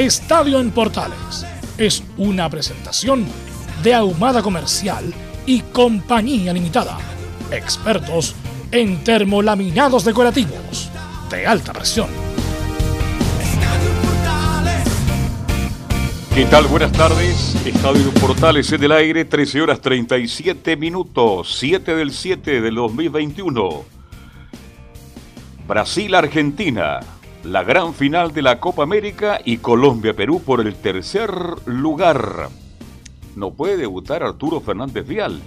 Estadio en Portales es una presentación de Ahumada Comercial y Compañía Limitada. Expertos en termolaminados decorativos de alta presión. ¿Qué tal? Buenas tardes. Estadio Portales en el aire, 13 horas 37 minutos, 7 del 7 del 2021. Brasil-Argentina la gran final de la Copa América y Colombia-Perú por el tercer lugar. No puede debutar Arturo Fernández Vial.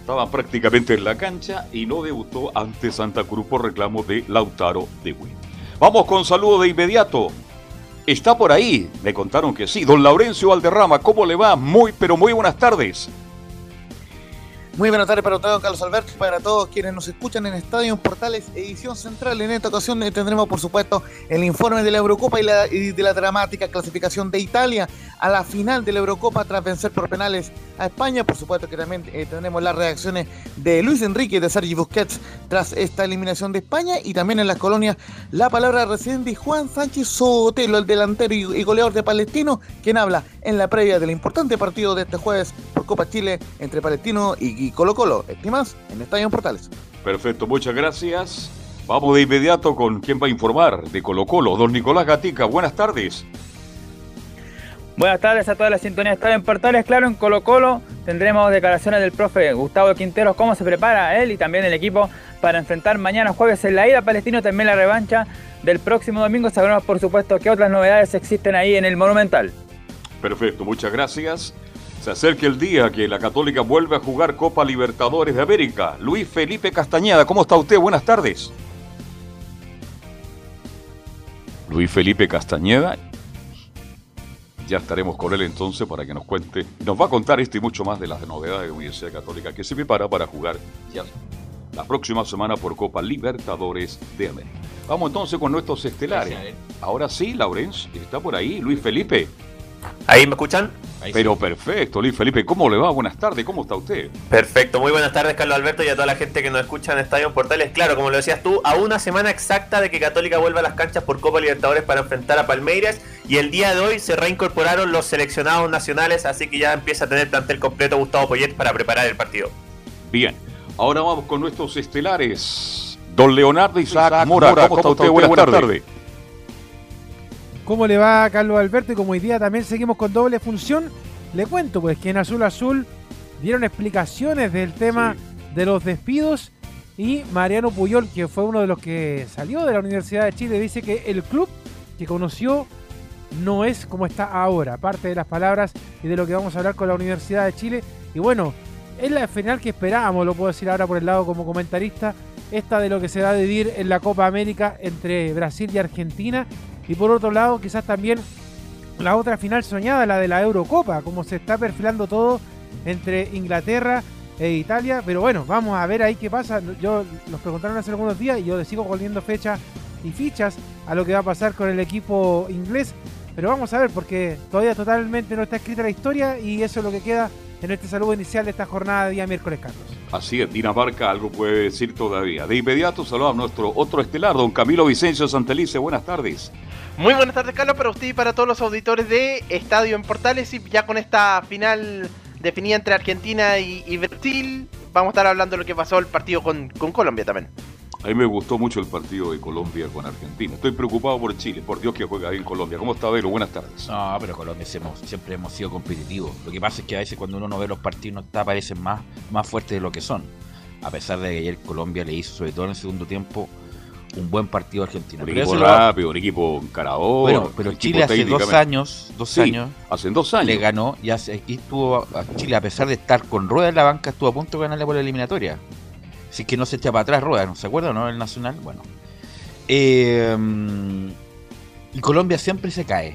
Estaba prácticamente en la cancha y no debutó ante Santa Cruz por reclamo de Lautaro de Win. Vamos con saludo de inmediato. Está por ahí, me contaron que sí. Don Laurencio Valderrama, ¿cómo le va? Muy, pero muy buenas tardes. Muy buenas tardes para todos, Carlos Alberto, para todos quienes nos escuchan en Estadio Portales, edición central. En esta ocasión eh, tendremos, por supuesto, el informe de la Eurocopa y, de la dramática clasificación de Italia a la final de la Eurocopa tras vencer por penales a España. Por supuesto que también eh, tendremos las reacciones de Luis Enrique y de Sergi Busquets tras esta eliminación de España. Y también en las colonias la palabra recién de Juan Sánchez Sotelo, el delantero y goleador de Palestino, quien habla en la previa del importante partido de este jueves por Copa Chile entre Palestino y, Colo Colo. Estimas en Estadio Portales. Perfecto, muchas gracias. Vamos de inmediato con quien va a informar de Colo Colo, don Nicolás Gatica. Buenas tardes. Buenas tardes a toda la sintonía de Estadio en Portales. Claro, en Colo Colo tendremos declaraciones del profe Gustavo Quinteros, cómo se prepara él y también el equipo para enfrentar mañana jueves en la ida Palestino, también la revancha del próximo domingo. Sabremos, por supuesto, qué otras novedades existen ahí en el Monumental. Perfecto, muchas gracias. Se acerca el día que la Católica vuelve a jugar Copa Libertadores de América. Luis Felipe Castañeda, ¿cómo está usted? Buenas tardes. Luis Felipe Castañeda, ya estaremos con él entonces para que nos cuente. Nos va a contar esto y mucho más de las novedades de la Universidad Católica que se prepara para jugar ya la próxima semana por Copa Libertadores de América. Vamos entonces con nuestros estelares. Ahora sí, Laurence, está por ahí. Luis Felipe. ¿Ahí me escuchan? Pero perfecto, Luis Felipe, ¿cómo le va? Buenas tardes, ¿cómo está usted? Perfecto, muy buenas tardes, Carlos Alberto, y a toda la gente que nos escucha en Estadio Portales. Claro, como lo decías tú, a una semana exacta de que Católica vuelva a las canchas por Copa Libertadores para enfrentar a Palmeiras, y el día de hoy se reincorporaron los seleccionados nacionales, así que ya empieza a tener plantel completo Gustavo Poyet para preparar el partido. Bien, ahora vamos con nuestros estelares. Don Leonardo Isaac, Mora, ¿cómo, está usted? Buenas, tardes. ¿Cómo le va Carlos Alberto? Y como hoy día también seguimos con doble función, le cuento pues que en Azul Azul dieron explicaciones del tema de los despidos y Mariano Puyol, que fue uno de los que salió de la Universidad de Chile, dice que el club que conoció no es como está ahora. Parte de las palabras y de lo que vamos a hablar con la Universidad de Chile. Y bueno, es la final que esperábamos, lo puedo decir ahora por el lado como comentarista, esta de lo que se va a vivir en la Copa América entre Brasil y Argentina y por otro lado, quizás también la otra final soñada, la de la Eurocopa, como se está perfilando todo entre Inglaterra e Italia. Pero bueno, vamos a ver ahí qué pasa. Yo nos preguntaron hace algunos días y yo les sigo poniendo fechas y fichas a lo que va a pasar con el equipo inglés. Pero vamos a ver, porque todavía totalmente no está escrita la historia y eso es lo que queda en este saludo inicial de esta jornada de día miércoles, Carlos. Así es, Dinamarca algo puede decir todavía. De inmediato saludamos a nuestro otro estelar, don Camilo Vicencio Santelice. Buenas tardes. Muy buenas tardes, Carlos, para usted y para todos los auditores de Estadio en Portales. Y ya con esta final definida entre Argentina y, Brasil, vamos a estar hablando de lo que pasó el partido con, Colombia también. A mí me gustó mucho el partido de Colombia con Argentina. Estoy preocupado por Chile. Por Dios que juega bien Colombia. ¿Cómo está, Velo? Buenas tardes. No, pero Colombia siempre hemos sido competitivos. Lo que pasa es que a veces cuando uno no ve los partidos no está, parecen más, más fuertes de lo que son. A pesar de que ayer Colombia le hizo, sobre todo en el segundo tiempo, un buen partido a Argentina. Un equipo lo- rápido, un equipo encarador. Bueno, pero Chile hace dos años, dos Sí, años, Hace dos años. le ganó y, hace, y estuvo a Chile, a pesar de estar con Rueda en la banca, estuvo a punto de ganarle por la eliminatoria. Si es que no se echa para atrás Rueda, ¿no se acuerda, no? El Nacional, bueno. Eh, y Colombia siempre se cae.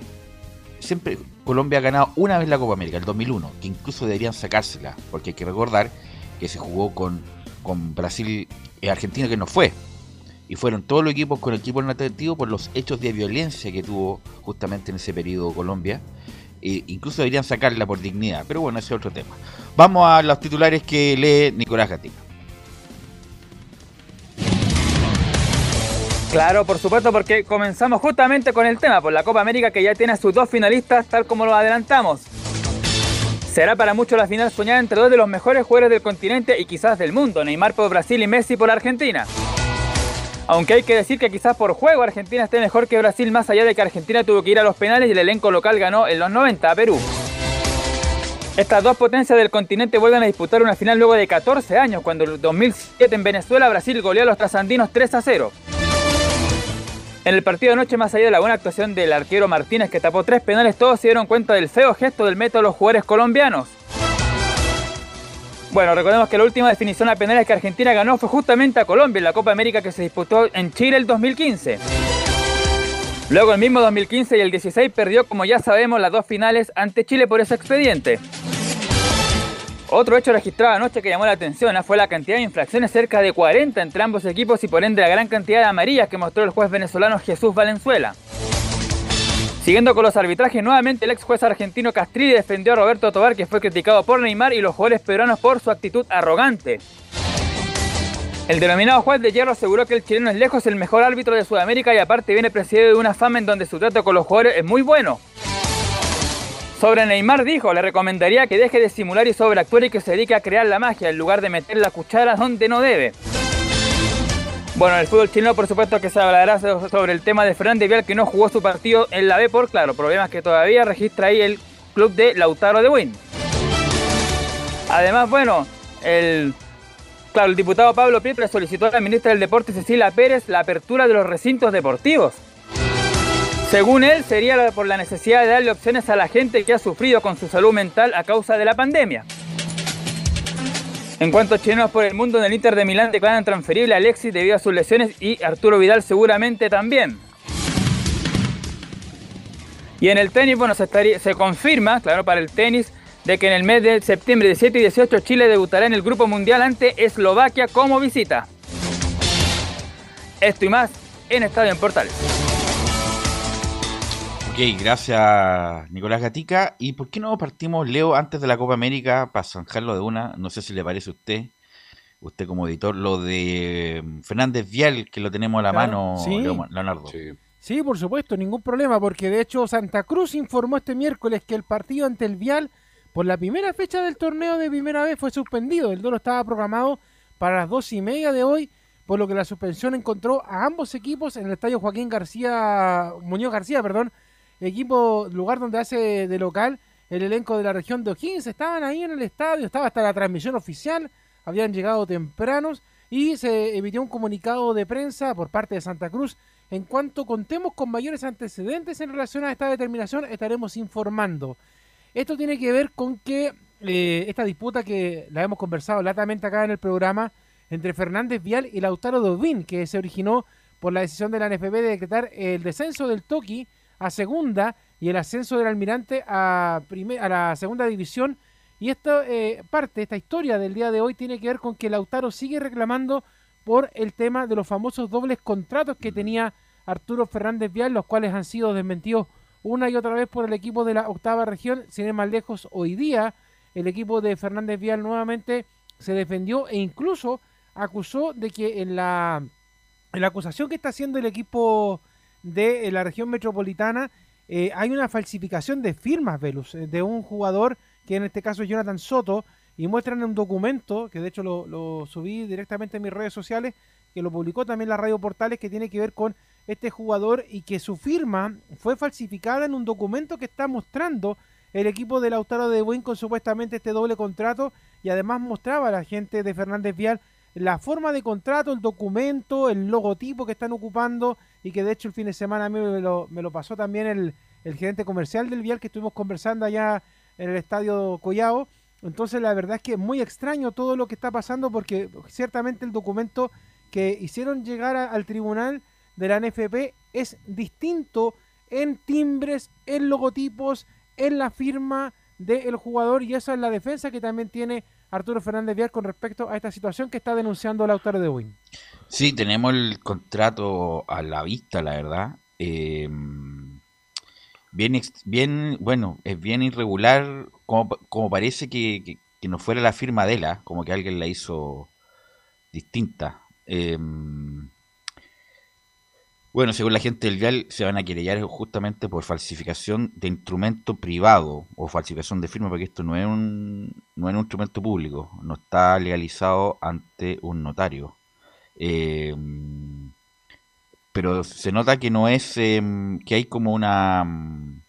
Siempre Colombia ha ganado una vez la Copa América, el 2001, que incluso deberían sacársela, porque hay que recordar que se jugó con, con Brasil y Argentina, que no fue. Y fueron todos los equipos con equipo alternativo por los hechos de violencia que tuvo justamente en ese periodo Colombia. E incluso deberían sacarla por dignidad, pero bueno, ese es otro tema. Vamos a los titulares que lee Nicolás Gatica. Claro, por supuesto, porque comenzamos justamente con el tema, por la Copa América que ya tiene a sus dos finalistas, tal como lo adelantamos. Será para muchos la final soñada entre dos de los mejores jugadores del continente y quizás del mundo, Neymar por Brasil y Messi por Argentina. Aunque hay que decir que quizás por juego Argentina esté mejor que Brasil, más allá de que Argentina tuvo que ir a los penales y el elenco local ganó en los 90 a Perú. Estas dos potencias del continente vuelven a disputar una final luego de 14 años, cuando en el 2007 en Venezuela Brasil goleó a los trasandinos 3 a 0. En el partido de anoche, más allá de la buena actuación del arquero Martínez que tapó tres penales, todos se dieron cuenta del feo gesto del método de los jugadores colombianos. Bueno, recordemos que la última definición a penales que Argentina ganó fue justamente a Colombia en la Copa América que se disputó en Chile el 2015. Luego el mismo 2015 y el 16 perdió, como ya sabemos, las dos finales ante Chile por ese expediente. Otro hecho registrado anoche que llamó la atención fue la cantidad de infracciones, cerca de 40 entre ambos equipos y por ende la gran cantidad de amarillas que mostró el juez venezolano Jesús Valenzuela. Siguiendo con los arbitrajes, nuevamente el ex juez argentino Castrilli defendió a Roberto Tobar, que fue criticado por Neymar y los jugadores peruanos por su actitud arrogante. El denominado juez de hierro aseguró que el chileno es lejos el mejor árbitro de Sudamérica y aparte viene precedido de una fama en donde su trato con los jugadores es muy bueno. Sobre Neymar dijo, le recomendaría que deje de simular y sobreactuar y que se dedique a crear la magia en lugar de meter la cuchara donde no debe. Bueno, en el fútbol chileno por supuesto que se hablará so- sobre el tema de Fernández Vial que no jugó su partido en la B por, claro, problemas que todavía registra ahí el club de Lautaro de Win. Además, bueno, el, claro, el diputado Pablo Pietra solicitó a la ministra del Deporte Cecilia Pérez la apertura de los recintos deportivos. Según él, sería por la necesidad de darle opciones a la gente que ha sufrido con su salud mental a causa de la pandemia. En cuanto a chilenos por el mundo, en el Inter de Milán declaran transferible a Alexis debido a sus lesiones y Arturo Vidal seguramente también. Y en el tenis, bueno, se confirma, claro, para el tenis, de que en el mes de septiembre 17 y 18 Chile debutará en el Grupo Mundial ante Eslovaquia como visita. Esto y más en Estadio en Portales. Ok, gracias Nicolás Gatica. ¿Y por qué no partimos, Leo, antes de la Copa América, para zanjarlo de una? No sé si le parece a usted, usted como editor, lo de mm, Fernández Vial, que lo tenemos a la Claro, mano, sí. Leo- Leonardo. Sí. Sí, por supuesto, ningún problema, porque de hecho Santa Cruz informó este miércoles que el partido ante el Vial, por la primera fecha del torneo de primera vez, fue suspendido. El duelo estaba programado para las dos y media de hoy, por lo que la suspensión encontró a ambos equipos en el estadio Joaquín García, Muñoz García, perdón, equipo, lugar donde hace de local el elenco de la región de O'Higgins. Estaban ahí en el estadio, estaba hasta la transmisión oficial, habían llegado tempranos y se emitió un comunicado de prensa por parte de Santa Cruz. En cuanto contemos con mayores antecedentes en relación a esta determinación, estaremos informando. Esto tiene que ver con que eh, esta disputa que la hemos conversado latamente acá en el programa entre Fernández Vial y Lautaro Dovin, que se originó por la decisión de la NFP de decretar el descenso del Toki a segunda y el ascenso del Almirante a, primer- a la segunda división. Y esta eh, parte, esta historia del día de hoy tiene que ver con que Lautaro sigue reclamando por el tema de los famosos dobles contratos que tenía Arturo Fernández Vial, los cuales han sido desmentidos una y otra vez por el equipo de la octava región. Sin ir más lejos, hoy día el equipo de Fernández Vial nuevamente se defendió e incluso acusó de que en la, en la acusación que está haciendo el equipo de la región metropolitana eh, hay una falsificación de firmas, Velus, eh, de un jugador que en este caso es Jonathan Soto, y muestran un documento, que de hecho lo, lo subí directamente en mis redes sociales, que lo publicó también la Radio Portales, que tiene que ver con este jugador y que su firma fue falsificada en un documento que está mostrando el equipo de Lautaro de Buin con supuestamente este doble contrato y además mostraba a la gente de Fernández Vial la forma de contrato, el documento, el logotipo que están ocupando y que de hecho el fin de semana a mí me lo, me lo pasó también el, el gerente comercial del Vial que estuvimos conversando allá en el estadio Collao. Entonces la verdad es que es muy extraño todo lo que está pasando porque ciertamente el documento que hicieron llegar al tribunal de la NFP es distinto en timbres, en logotipos, en la firma del jugador y esa es la defensa que también tiene Arturo Fernández Vial con respecto a esta situación que está denunciando Lautaro de Win. Sí, tenemos el contrato a la vista, la verdad. Eh, bien, bueno, es bien irregular, como, como parece que, que- no fuera la firma de la, como que alguien la hizo distinta. Eh, bueno, según la gente del Vial, se van a querellar justamente por falsificación de instrumento privado o falsificación de firma, porque esto no es un, no es un instrumento público, no está legalizado ante un notario. Eh, pero se nota que no es, em, que hay como una, mm,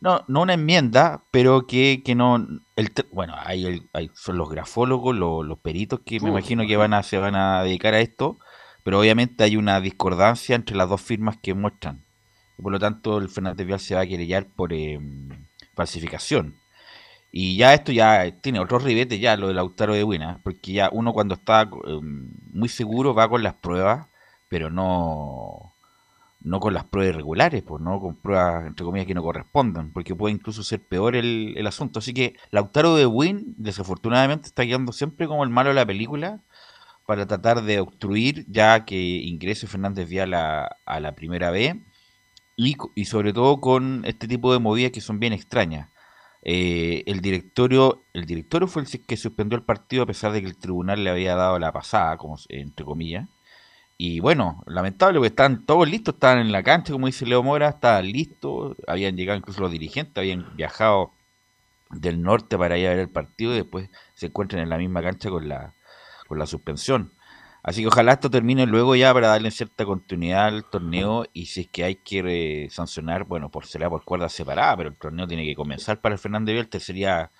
no, no una enmienda, pero que, que no, el, bueno, hay, el- hay- son los grafólogos, lo- los peritos que me imagino que van a, se van a dedicar a esto, pero obviamente hay una discordancia entre las dos firmas que muestran. Y por lo tanto, el Fernández Vial se va a querellar por em, falsificación. Y ya esto ya tiene otro ribete ya, lo del Lautaro de Buena, porque ya uno cuando está em, muy seguro va con las pruebas, pero no, no con las pruebas irregulares, pues no con pruebas entre comillas que no correspondan, porque puede incluso ser peor el, el asunto. Así que Lautaro de Win, desafortunadamente, está quedando siempre como el malo de la película para tratar de obstruir ya que ingrese Fernández Vial a, la primera B y, sobre todo con este tipo de movidas que son bien extrañas. Eh, el directorio el directorio fue el que suspendió el partido a pesar de que el tribunal le había dado la pasada, como entre comillas. Y bueno, lamentable porque estaban todos listos, estaban en la cancha, como dice Leo Mora, estaban listos, habían llegado incluso los dirigentes, habían viajado del norte para ir a ver el partido y después se encuentran en la misma cancha con la, con la suspensión. Así que ojalá esto termine luego ya para darle cierta continuidad al torneo y si es que hay que eh, sancionar, bueno, por será por cuerda separada, pero el torneo tiene que comenzar para el Fernández Vial, sería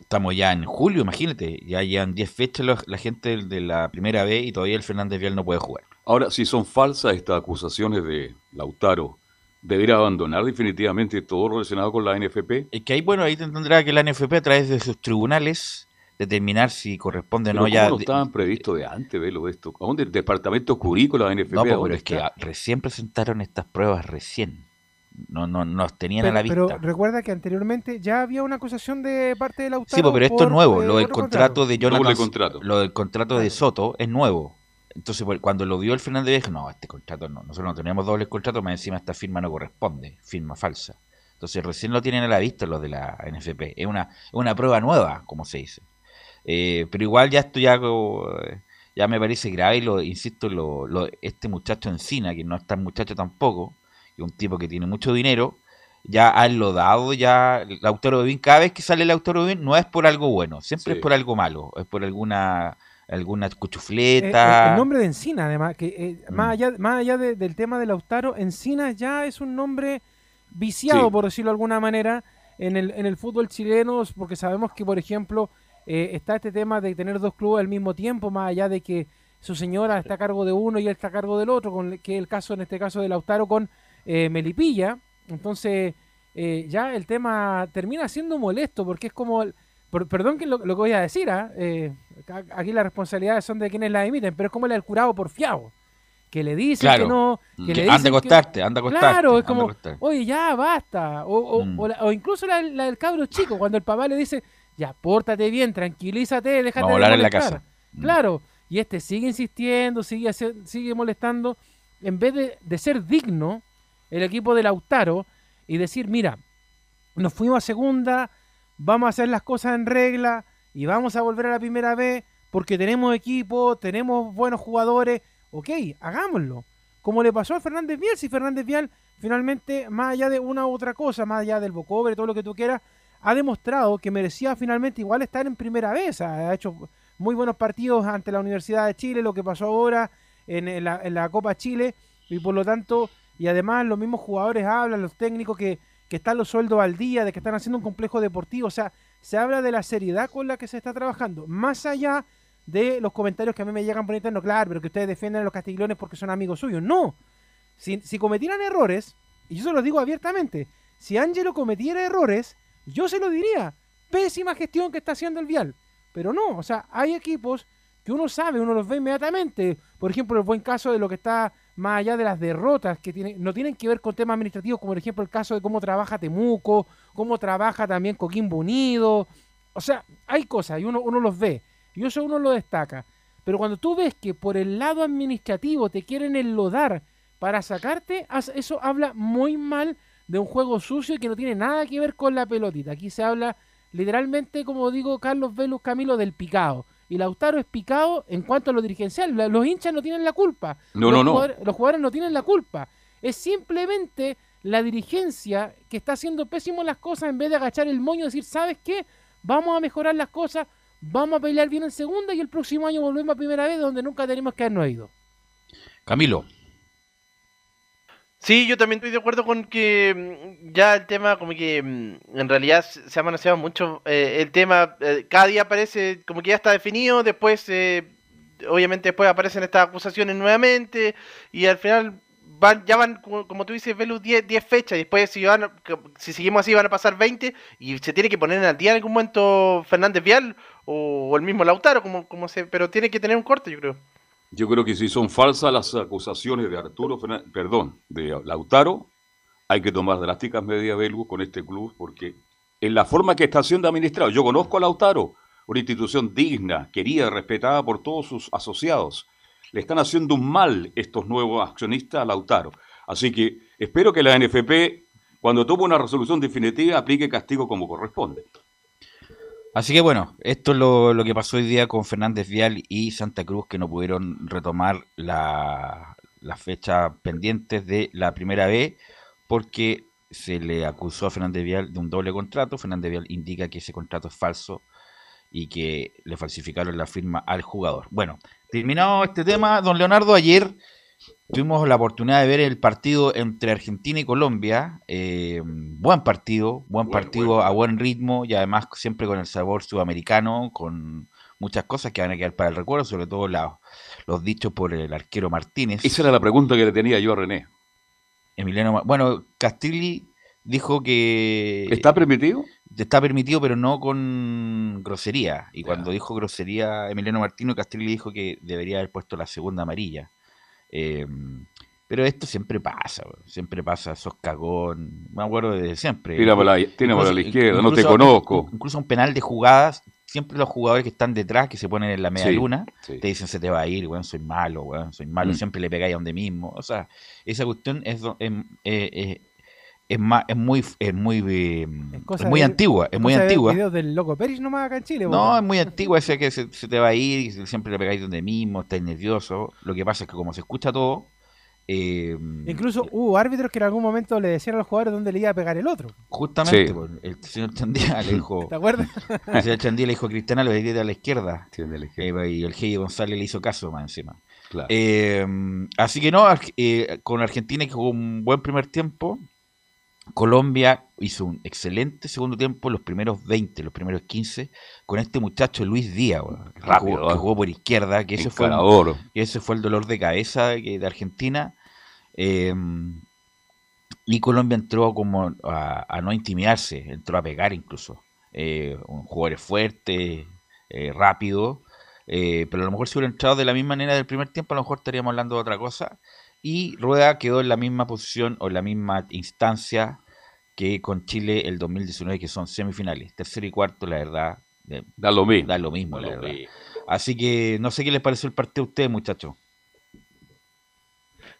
estamos ya en julio, imagínate, ya llevan 10 fechas los- la gente de la primera B y todavía el Fernández Vial no puede jugar. Ahora, si son falsas estas acusaciones de Lautaro, ¿debería abandonar definitivamente todo relacionado con la NFP? Es que ahí, bueno, ahí tendrá que la NFP a través de sus tribunales determinar si corresponde o no ¿cómo ya. no estaban previsto de antes, velo esto? ¿A dónde el departamento jurídico de la NFP? No, ¿a pues, pero es que está? recién presentaron estas pruebas, recién. No, no, nos tenían a la vista. pero recuerda que anteriormente ya había una acusación de parte de Lautaro. Sí, pues, pero esto por, es nuevo. eh, Lo del contrato de Jonathan. Doble contrato. Lo del contrato de Soto es nuevo. Entonces, pues, cuando lo vio el Fernández dijo, no, este contrato no. Nosotros no tenemos doble contrato, más encima esta firma no corresponde. Firma falsa. Entonces, recién lo tienen a la vista los de la NFP. Es una, es una prueba nueva, como se dice. Eh, pero igual ya esto ya, eh, ya me parece grave y lo insisto, lo, lo- este muchacho Encina, que no es tan muchacho tampoco, y un tipo que tiene mucho dinero, ya ha enlodado ya Lautaro Bebín. Cada vez que sale Lautaro Bebín no es por algo bueno, siempre Sí. es por algo malo, es por alguna alguna Eh, cuchufleta. eh, el nombre de Encina, además, que eh, Mm. más allá, más allá de- del tema de Lautaro, Encina ya es un nombre viciado, Sí. por decirlo de alguna manera, en el, en el fútbol chileno, porque sabemos que, por ejemplo, eh, está este tema de tener dos clubes al mismo tiempo, más allá de que su señora está a cargo de uno y él está a cargo del otro, con, que es el caso, en este caso, de Lautaro con eh, Melipilla. Entonces, eh, ya el tema termina siendo molesto, porque es como... el- perdón que lo, lo que voy a decir, ¿ah? Eh, aquí las responsabilidades son de quienes las emiten, pero es como el del curado porfiado, que le Claro. que no, que Que le anda a dicen que- anda a acostarte. Claro, es como, oye, ya basta. O, o, Mm. o la- o incluso la, la del cabro chico, cuando el papá le dice, ya, pórtate bien, tranquilízate, déjate Vamos de hablar en la molestar". casa. Mm. Claro, y este sigue insistiendo, sigue, sigue molestando, en vez de, de ser digno, el equipo de Lautaro, y decir, mira, nos fuimos a segunda, vamos a hacer las cosas en regla, y vamos a volver a la primera vez, porque tenemos equipo, tenemos buenos jugadores, ok, hagámoslo. Como le pasó a Fernández Vial, si Fernández Vial finalmente, más allá de una u otra cosa, más allá del bocobre, todo lo que tú quieras, ha demostrado que merecía finalmente igual estar en primera vez. Ha hecho muy buenos partidos ante la Universidad de Chile, lo que pasó ahora en, la, en la Copa Chile, y por lo tanto, y además los mismos jugadores hablan, los técnicos que, que están los sueldos al día, de que están haciendo un complejo deportivo, o sea, se habla de la seriedad con la que se está trabajando, más allá de los comentarios que a mí me llegan por interno, claro, pero que ustedes defienden a los castigones porque son amigos suyos. No, si, si cometieran errores, y yo se lo digo abiertamente, si Angelo cometiera errores, yo se lo diría, pésima gestión que está haciendo el Vial. Pero no, o sea, hay equipos que uno sabe, uno los ve inmediatamente. Por ejemplo, el buen caso de lo que está más allá de las derrotas, que tiene, no tienen que ver con temas administrativos, como por ejemplo el caso de cómo trabaja Temuco, cómo trabaja también Coquimbo Unido. O sea, hay cosas y uno, uno los ve. Y eso uno lo destaca. Pero cuando tú ves que por el lado administrativo te quieren enlodar para sacarte, eso habla muy mal de un juego sucio y que no tiene nada que ver con la pelotita. Aquí se habla literalmente, como digo Carlos Velus Camilo, del picado. Y Lautaro es picado en cuanto a lo dirigencial. Los hinchas no tienen la culpa. No, los no, no. jugadores- los jugadores no tienen la culpa. Es simplemente la dirigencia que está haciendo pésimo las cosas en vez de agachar el moño y decir, ¿sabes qué? Vamos a mejorar las cosas, vamos a pelear bien en segunda y el próximo año volvemos a primera vez donde nunca tenemos que habernos ido. Camilo, Sí, yo también estoy de acuerdo con que mm, ya el tema, como que mm, en realidad se ha manoseado mucho. eh, el tema, eh, cada día aparece como que ya está definido, después, eh, obviamente, después aparecen estas acusaciones nuevamente, y al final van, ya van, como, tú dices, Velus, 10, 10 fechas, y después, si, van, si seguimos así, van a pasar 20, y se tiene que poner al día en algún momento Fernández Vial o, o el mismo Lautaro, como, como se, pero tiene que tener un corte, yo creo. Yo creo que si son falsas las acusaciones de Arturo Fernández, perdón, de Lautaro, hay que tomar drásticas medidas, Belgu, con este club, porque en la forma que está siendo administrado, yo conozco a Lautaro, una institución digna, querida respetada por todos sus asociados. Le están haciendo un mal estos nuevos accionistas a Lautaro. Así que espero que la NFP, cuando tome una resolución definitiva, aplique castigo como corresponde. Así que bueno, esto es lo, que pasó hoy día con Fernández Vial y Santa Cruz, que no pudieron retomar la, las fechas pendientes de la primera B, porque se le acusó a Fernández Vial de un doble contrato. Fernández Vial indica que ese contrato es falso y que le falsificaron la firma al jugador. Bueno, terminado este tema, don Leonardo, ayer tuvimos la oportunidad de ver el partido entre Argentina y Colombia. eh, buen partido, buen Buen, partido a buen ritmo y además siempre con el sabor sudamericano, con muchas cosas que van a quedar para el recuerdo, sobre todo la- los dichos por el arquero Martínez. Esa era la pregunta que le tenía yo a René. Emiliano, bueno, Castilli dijo que ¿Está permitido? está permitido, pero no con grosería. Y cuando dijo grosería Emiliano Martino, Castilli dijo que debería haber puesto la segunda amarilla. Eh, pero esto siempre pasa, siempre pasa, sos cagón. Me acuerdo de siempre. Tira para la, tira para la Incluso- izquierda, no te incluso- conozco. Incluso un penal de jugadas, siempre los jugadores que están detrás, que se ponen en la media Sí, luna, sí. te dicen se te va a ir, weón, soy malo, weón, soy malo, Mm. siempre le pegáis a donde mismo. O sea, esa cuestión es, do- em- eh, eh, es, ma- es muy, es muy, eh, Es muy de- antigua, es muy antigua. videos del loco Pérez nomás acá en Chile. No, es muy antigua ese que se, se te va a ir, y siempre le pegáis donde mismo, estáis nervioso. Lo que pasa es que como se escucha todo, eh, Incluso hubo árbitros que en algún momento le decían a los jugadores dónde le iba a pegar el otro. justamente Sí. pues, el señor Chandía le dijo, ¿Te acuerdas? el señor Chandía le dijo a Cristiana lo de a la izquierda. Eh, y el Hey González le hizo caso más encima. claro. Eh, así que no, eh, con Argentina que jugó un buen primer tiempo. Colombia hizo un excelente segundo tiempo, los primeros 20, los primeros 15, con este muchacho Luis Díaz, que, Rápido, jugó, que jugó por izquierda, que ese fue, el- Encarador. que ese fue el dolor de cabeza de Argentina. Eh, y Colombia entró como a, a no intimidarse, entró a pegar incluso. Eh, un jugador fuerte, eh, rápido, eh, pero a lo mejor si hubiera entrado de la misma manera del primer tiempo, a lo mejor estaríamos hablando de otra cosa. Y Rueda quedó en la misma posición o en la misma instancia que con Chile el 2019, que son semifinales. Tercero y cuarto, la verdad, eh, Da lo mismo. da lo mismo, Da la lo verdad. mismo. Así que no sé qué les pareció el partido a ustedes, muchachos.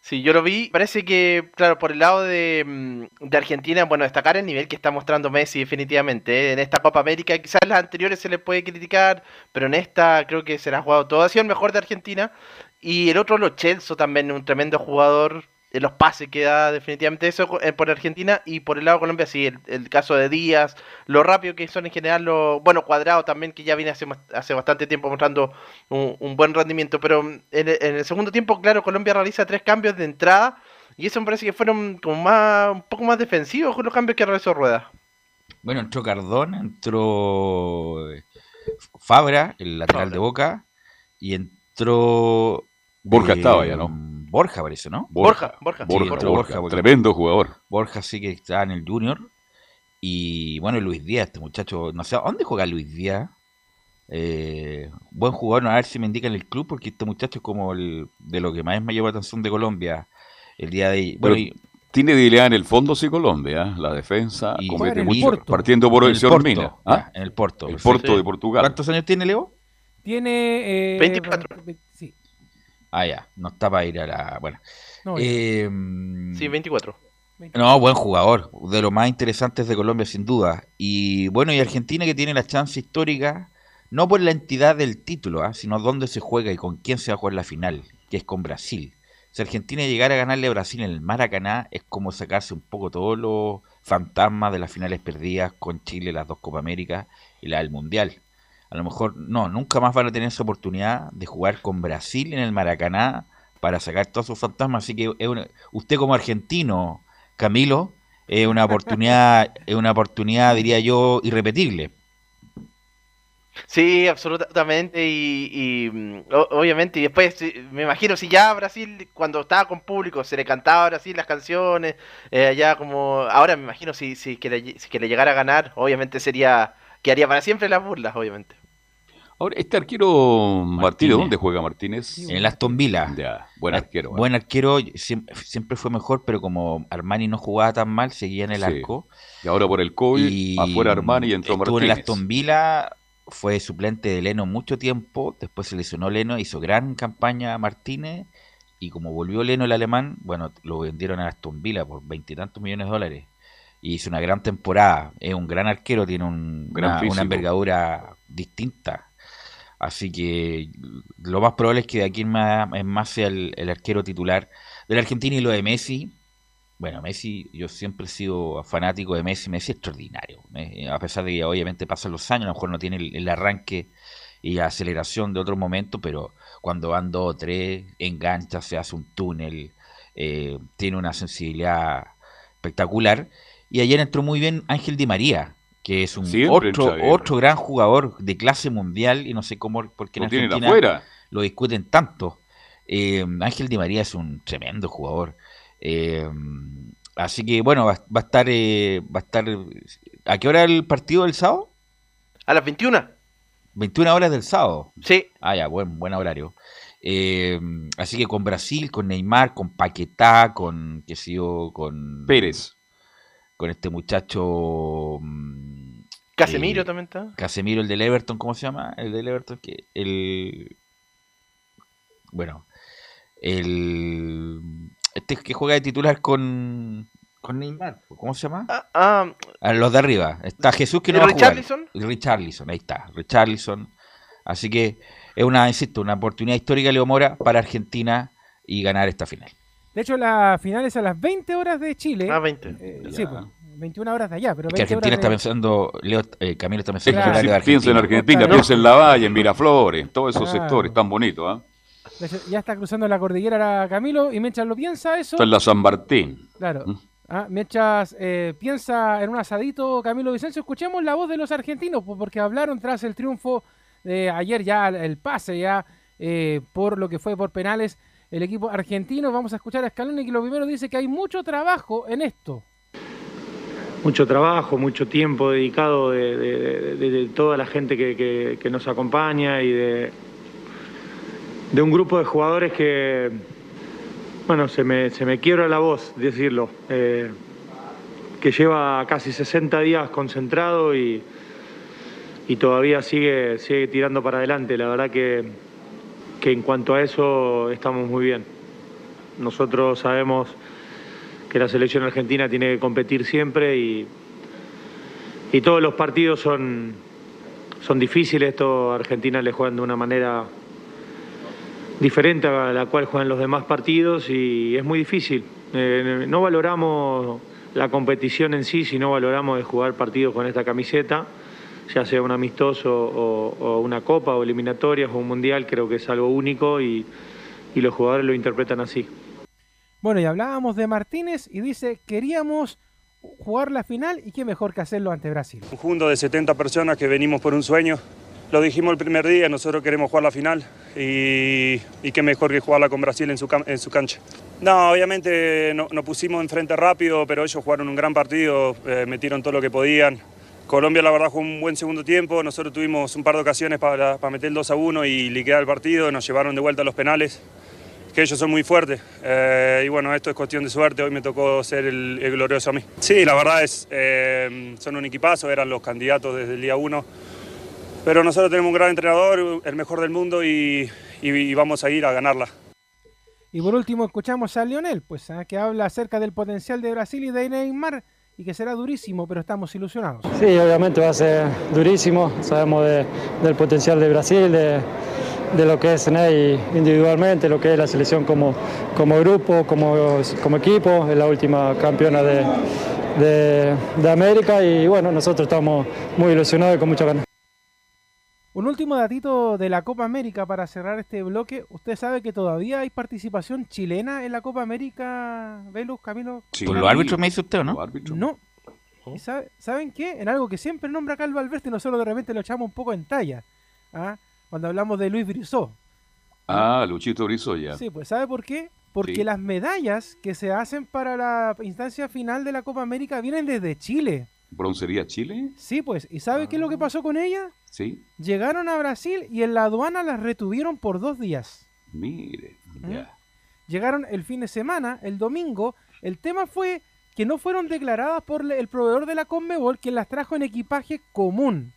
Sí, yo lo vi. Parece que, claro, por el lado de, mm, de Argentina, bueno, destacar el nivel que está mostrando Messi definitivamente. ¿eh? En esta Copa América, quizás las anteriores se le puede criticar, pero en esta creo que se la ha jugado todo. Ha sido el mejor de Argentina. Y el otro, Lo Celso, también un tremendo jugador. En los pases que da definitivamente eso eh, por Argentina y por el lado de Colombia sí, el, el caso de Díaz, lo rápido que son en general, lo bueno, Cuadrado también que ya viene hace, hace bastante tiempo mostrando un, un buen rendimiento, pero en, en, el segundo tiempo, claro, Colombia realiza tres cambios de entrada y eso me parece que fueron como más, un poco más defensivos con los cambios que realizó Rueda. Bueno, entró Cardón, entró eh, Fabra, el lateral Fabra. de Boca, y entró... Borja eh, estaba ya, ¿no? Borja parece, ¿no? Borja, Borja, sí, Borja, Borja, Borja, Borja, Borja. tremendo jugador. Borja sí que está en el Junior. Y bueno, Luis Díaz, este muchacho, no sé, ¿a ¿dónde juega Luis Díaz? Eh, buen jugador, a ver si me indican el club, porque este muchacho es como el, de lo que más me lleva la atención de Colombia el día de hoy. Bueno, y- Tiene debilidad en el fondo sí Colombia, ¿eh? la defensa Y comete el mucho, Porto. partiendo por el señor Porto, Mina. ¿ah? ya, en el Porto. El. Porto de Portugal. ¿Cuántos años tiene Leo? Tiene. eh, 24. Sí. Ah, ya, no está para ir a la... Bueno. No, Eh, Sí, 24. No, buen jugador, de los más interesantes de Colombia sin duda. Y bueno, y Argentina que tiene la chance histórica, no por la entidad del título, ¿ah? sino dónde se juega y con quién se va a jugar la final, que es con Brasil. Si Argentina llegara a ganarle a Brasil en el Maracaná, es como sacarse un poco todos los fantasmas de las finales perdidas con Chile, las dos Copa América y la del Mundial. A lo mejor, no, nunca más van a tener esa oportunidad de jugar con Brasil en el Maracaná para sacar todos sus fantasmas. Así que es una- usted como argentino, Camilo, es una oportunidad, es una oportunidad, diría yo, irrepetible. Sí, absolutamente. Y, y, mm, o- obviamente, y después me imagino si ya Brasil, cuando estaba con público, se le cantaba a Brasil las canciones, eh, allá como. Ahora me imagino si, si, que le, si que le llegara a ganar, obviamente sería. Quedaría para siempre las burlas, obviamente. Ahora, este arquero Martínez, Martínez. ¿dónde juega Martínez? En el Aston Villa. Ya, buen arquero. ¿eh? Buen arquero, siem- siempre fue mejor, pero como Armani no jugaba tan mal, seguía en el Sí. arco. Y ahora por el COVID, Y afuera Armani y entró estuvo en el Martínez. Aston Villa, fue suplente de Leno mucho tiempo, después se lesionó Leno, hizo gran campaña Martínez, y como volvió Leno el alemán, bueno, lo vendieron a Aston Villa por veintitantos millones de dólares. Y hizo una gran temporada, es un gran arquero, tiene un- Gran una, envergadura distinta. Así que lo más probable es que de aquí en más, sea el, arquero titular del Argentina y lo de Messi. Bueno, Messi, yo siempre he sido fanático de Messi, Messi es extraordinario. a pesar de que obviamente pasan los años, a lo mejor no tiene el, el arranque y la aceleración de otro momento, pero cuando van dos o tres, engancha, se hace un túnel, eh, tiene una sensibilidad espectacular. Y ayer entró muy bien Ángel Di María, que es un Siempre otro, otro gran jugador de clase mundial, y no sé cómo, por qué en Lo tienen Argentina afuera. lo discuten tanto. Eh, Ángel Di María es un tremendo jugador. Eh, así que bueno, va, va a estar, eh, va a estar. ¿A qué hora el partido del sábado? A las 21. 21 horas del sábado. Sí, Ah, ya, buen, buen horario. Eh, así que con Brasil, con Neymar, con Paquetá, con qué sé yo, con Pérez. con este muchacho mm, Casemiro Eh, también está. Casemiro, el del Everton, ¿cómo se llama? El del Everton, que el. Bueno, el. Este que juega de titular con. Con Neymar, ¿cómo se llama? Ah, ah, A los de arriba. Está Jesús que no ¿Y va a jugar. Richarlison? Ahí está. Richarlison. Así que es una, insisto, una oportunidad histórica, Leo Mora, para Argentina y ganar esta final. De hecho, la final es a las 20 horas de Chile. ah, 20. Eh, sí, pues, 21 horas de allá, pero Es que 20 Argentina está horas de... pensando, Leo, eh, Camilo está pensando en Claro. Sí, piensa en Argentina. Argentina, Claro. piensa en La Valle, en Miraflores, todos esos Claro. sectores tan bonitos. ¿ah? hecho, Ya está cruzando la cordillera la Camilo y mientras lo piensa eso, Está en la San Martín. claro. Mm. ah, mientras eh, piensa en un asadito Camilo Vicencio, escuchemos la voz de los argentinos, pues, porque hablaron tras el triunfo de ayer ya, el pase ya eh, por lo que fue por penales el equipo argentino. Vamos a escuchar a Scaloni que lo primero dice que hay mucho trabajo en esto. Mucho trabajo, mucho tiempo dedicado de, toda la gente que, que- que nos acompaña y de, de un grupo de jugadores que, bueno, se me, se me quiebra la voz decirlo, eh, que lleva casi 60 días concentrado y, y todavía sigue, sigue tirando para adelante. La verdad que, que en cuanto a eso estamos muy bien. Nosotros sabemos que la selección argentina tiene que competir siempre y, y todos los partidos son, son difíciles. Esto Argentina le juegan de una manera diferente a la cual juegan los demás partidos y es muy difícil. Eh, no valoramos la competición en sí, sino valoramos de jugar partidos con esta camiseta, ya sea un amistoso o, una copa o eliminatorias o un mundial, creo que es algo único y, y los jugadores lo interpretan así. Bueno, y hablábamos de Martínez y dice, queríamos jugar la final y qué mejor que hacerlo ante Brasil. Un conjunto de 70 personas que venimos por un sueño. Lo dijimos el primer día, nosotros queremos jugar la final y, qué mejor que jugarla con Brasil en su, en su cancha. No, obviamente nos no pusimos enfrente rápido, pero ellos jugaron un gran partido, eh, metieron todo lo que podían. Colombia la verdad jugó un buen segundo tiempo, nosotros tuvimos un par de ocasiones para, para meter el 2 a 1 y liquidar el partido, nos llevaron de vuelta a los penales que ellos son muy fuertes. Eh, y bueno, esto es cuestión de suerte. Hoy me tocó ser el, glorioso a mí. Sí, la verdad es, eh, son un equipazo, eran los candidatos desde el día uno. Pero nosotros tenemos un gran entrenador, el mejor del mundo y, vamos a ir a ganarla. Y por último escuchamos a Lionel, pues ¿eh? que habla acerca del potencial de Brasil y de Neymar y que será durísimo, pero estamos ilusionados. Sí, obviamente va a ser durísimo. Sabemos del potencial de Brasil, de, de lo que es Ney individualmente, lo que es la selección como, como grupo, como, como equipo, es la última campeona de, de, América y bueno, nosotros estamos muy ilusionados y con mucha ganas. Un último datito de la Copa América para cerrar este bloque. ¿Usted sabe que todavía hay participación chilena en la Copa América, Velus, Camilo? Sí. ¿Por los árbitros me dice usted o no? No. ¿Saben qué? En algo que siempre nombra Calvo Alberto y nosotros de repente lo echamos un poco en talla. ¿ah? Cuando hablamos de Luis Brizó. Ah, Luchito Brizó ya. Sí, pues ¿sabe por qué? Porque las medallas que se hacen para la instancia final de la Copa América vienen desde Chile. ¿Broncería Chile? Sí, pues. ¿Y sabe qué es lo que ah. pasó con ella? Sí. Llegaron a Brasil y en la aduana las retuvieron por dos días. Mire, ¿Mm? ya. Llegaron el fin de semana, el domingo. El tema fue que no fueron declaradas por el proveedor de la Conmebol, que las trajo en equipaje común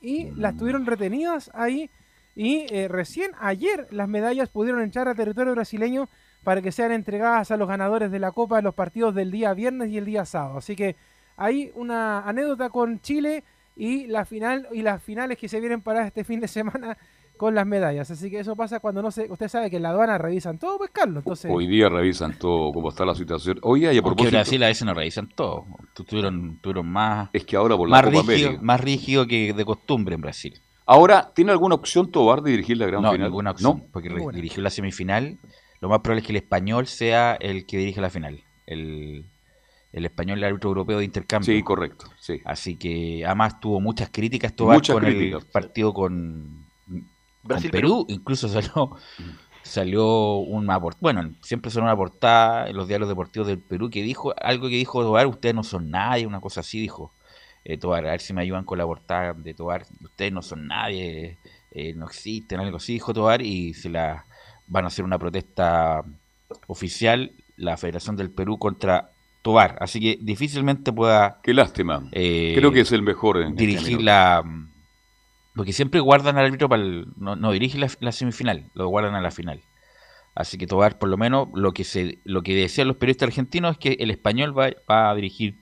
y las tuvieron retenidas ahí. Y eh, recién ayer las medallas pudieron entrar a territorio brasileño para que sean entregadas a los ganadores de la Copa en los partidos del día viernes y el día sábado. Así que hay una anécdota con Chile y la final y las finales que se vienen para este fin de semana con las medallas. Así que eso pasa cuando no se. Usted sabe que en la aduana revisan todo, pues Carlos. Entonces... Hoy día revisan todo, cómo está la situación. Hoy y a propósito. Brasil a veces no revisan todo. Tuvieron, tuvieron más. Es que ahora por la más rígido, Más rígido que de costumbre en Brasil. Ahora, ¿tiene alguna opción Tobar de dirigir la gran no, final? Ninguna opción, no, porque dirigió la semifinal. Lo más probable es que el español sea el que dirige la final. El, el español el árbitro europeo de intercambio. Sí, correcto. Sí. Así que además tuvo muchas críticas Tobar con el partido con Perú. Incluso salió salió una bueno siempre son una portada en los diarios deportivos del Perú que dijo algo que dijo Tobar ustedes no son nadie una cosa así dijo eh, Tobar a ver si me ayudan con la portada de Tobar ustedes no son nadie eh, no existen algo así dijo Tobar y se la van a hacer una protesta oficial la Federación del Perú contra Tobar así que difícilmente pueda qué lástima. eh, creo que es el mejor en este dirigir la porque siempre guardan al árbitro para no, no, dirige la, semifinal, lo guardan a la final. Así que Tobar, por lo menos, lo que se lo que decían los periodistas argentinos es que el español va, a dirigir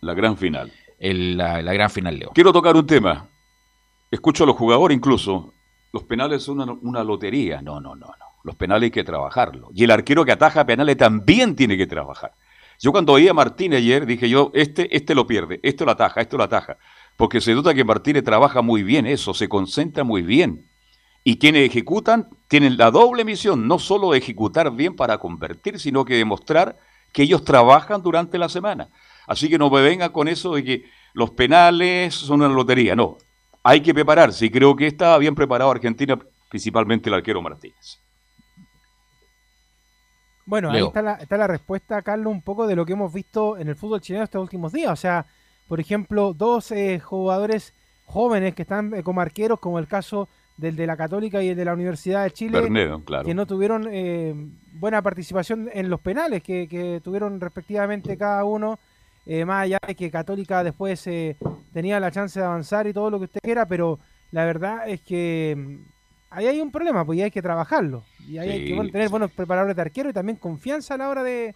la gran final. la, gran final, Leo. Quiero tocar un tema. Escucho a los jugadores incluso. Los penales son una, una lotería. No, no, no, no. Los penales hay que trabajarlo. Y el arquero que ataja penales también tiene que trabajar. Yo cuando oí a Martín ayer dije yo, este, este lo pierde, esto lo ataja, esto lo ataja porque se nota que Martínez trabaja muy bien eso, se concentra muy bien. Y quienes ejecutan tienen la doble misión, no solo de ejecutar bien para convertir, sino que demostrar que ellos trabajan durante la semana. Así que no me venga con eso de que los penales son una lotería, no. Hay que prepararse y creo que está bien preparado Argentina, principalmente el arquero Martínez. Bueno, ahí está la, está la respuesta, Carlos, un poco de lo que hemos visto en el fútbol chileno estos últimos días. O sea, por ejemplo, dos eh, jugadores jóvenes que están eh, como arqueros, como el caso del de la Católica y el de la Universidad de Chile, que no tuvieron eh, buena participación en los penales que, tuvieron respectivamente cada uno, más allá de que Católica después tenía la chance de avanzar y todo lo que usted quiera, pero la verdad es que mm, ahí hay un problema, pues hay que trabajarlo. Y ahí hay que tener buenos preparadores de arquero y también confianza a la hora de,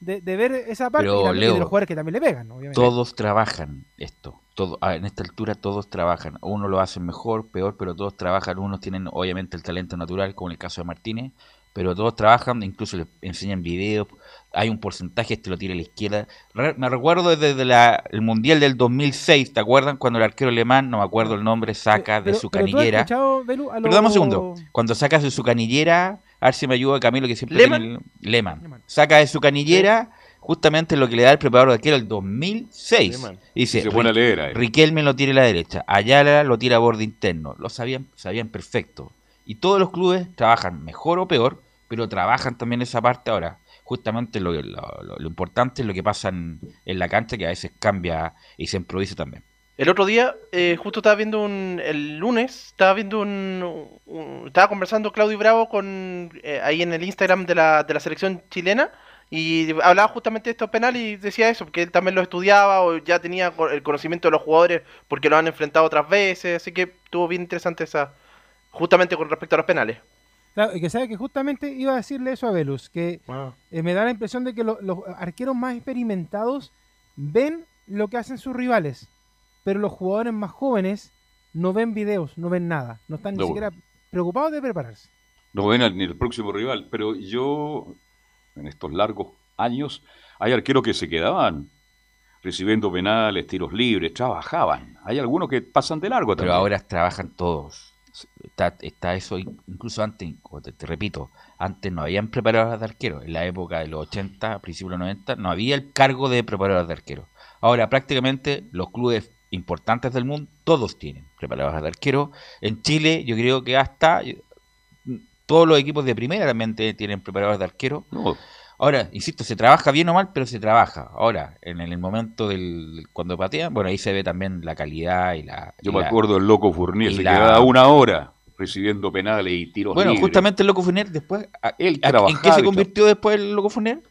de, de ver esa parte Pero, y, también- y de los jugadores que también le pegan, obviamente. Todos trabajan esto. Todo, ah, en esta altura todos trabajan. Uno lo hacen mejor, peor, pero todos trabajan. Unos tienen obviamente el talento natural, como en el caso de Martínez, pero todos trabajan, incluso les enseñan videos. Hay un porcentaje, este lo tira a la izquierda. Me recuerdo desde la- el Mundial del 2006, ¿te acuerdan? Cuando el arquero alemán, no me acuerdo el nombre, saca de su pero canillera. escuchado, Belu, a Pero dame un segundo. Cuando sacas de su canillera, a ver si me ayuda Camilo, que siempre ¿Lehmann? tiene el- Lehmann. Saca de su canillera justamente lo que le da el preparador de arquero el 2006. Lehmann. Y dice, se pone a "Ri- leer ahí. Riquelme lo tira a la derecha, Ayala lo tira a borde interno. Lo sabían, sabían perfecto. Y todos los clubes trabajan mejor o peor, pero trabajan también esa parte ahora. Justamente lo, lo- lo- lo importante es lo que pasa en, en la cancha, que a veces cambia y se improvisa también. El otro día, eh, justo estaba viendo un. El lunes, estaba viendo un. un- estaba conversando Claudio Bravo con. eh, ahí en el Instagram de la, de la selección chilena. Y hablaba justamente de estos penales y decía eso, que él también lo estudiaba o ya tenía el conocimiento de los jugadores porque lo han enfrentado otras veces. Así que estuvo bien interesante esa. Justamente con respecto a los penales. Claro, y que sabe que justamente iba a decirle eso a Velus, que eh, me da la impresión de que lo- los arqueros más experimentados ven lo que hacen sus rivales, pero los jugadores más jóvenes no ven videos, no ven nada, no están ni No. siquiera preocupados de prepararse. No ven ni el próximo rival, pero yo, en estos largos años, hay arqueros que se quedaban recibiendo penales, tiros libres, trabajaban. Hay algunos que pasan de largo Pero también. ahora trabajan todos. Está, está eso, in- incluso antes, te, te repito, antes no habían preparadores de arquero. En la época de los 80, principios de los 90, no había el cargo de preparador de arquero. Ahora prácticamente los clubes importantes del mundo, todos tienen preparadores de arquero. En Chile yo creo que hasta eh, todos los equipos de primera también tienen preparadores de arquero. No, Ahora, insisto, se trabaja bien o mal, pero se trabaja. Ahora, en el momento del cuando patean, bueno, ahí se ve también la calidad y la... yo y me la- acuerdo del loco Fournier, se la- quedaba una hora recibiendo penales y tiros Bueno, libres. justamente el Loco Funer después, ¿a- Él a- ¿en qué se convirtió después el Loco Funer?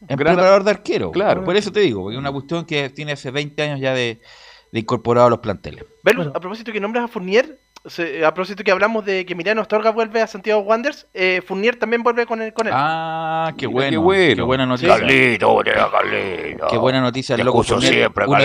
En Gran- preparador de arquero. Claro. Por eso te digo, porque es una cuestión que tiene hace 20 años ya de, de incorporado a los planteles. Velus, a propósito que nombras a Fournier, se- a propósito que hablamos de que Emiliano Astorga vuelve a Santiago Wanderers, eh, Fournier también vuelve con él. Con él. Ah, qué bueno. qué bueno. Qué buena noticia. Carlito, Carlito. Qué buena noticia el Te Loco escucho Funer, siempre, uno,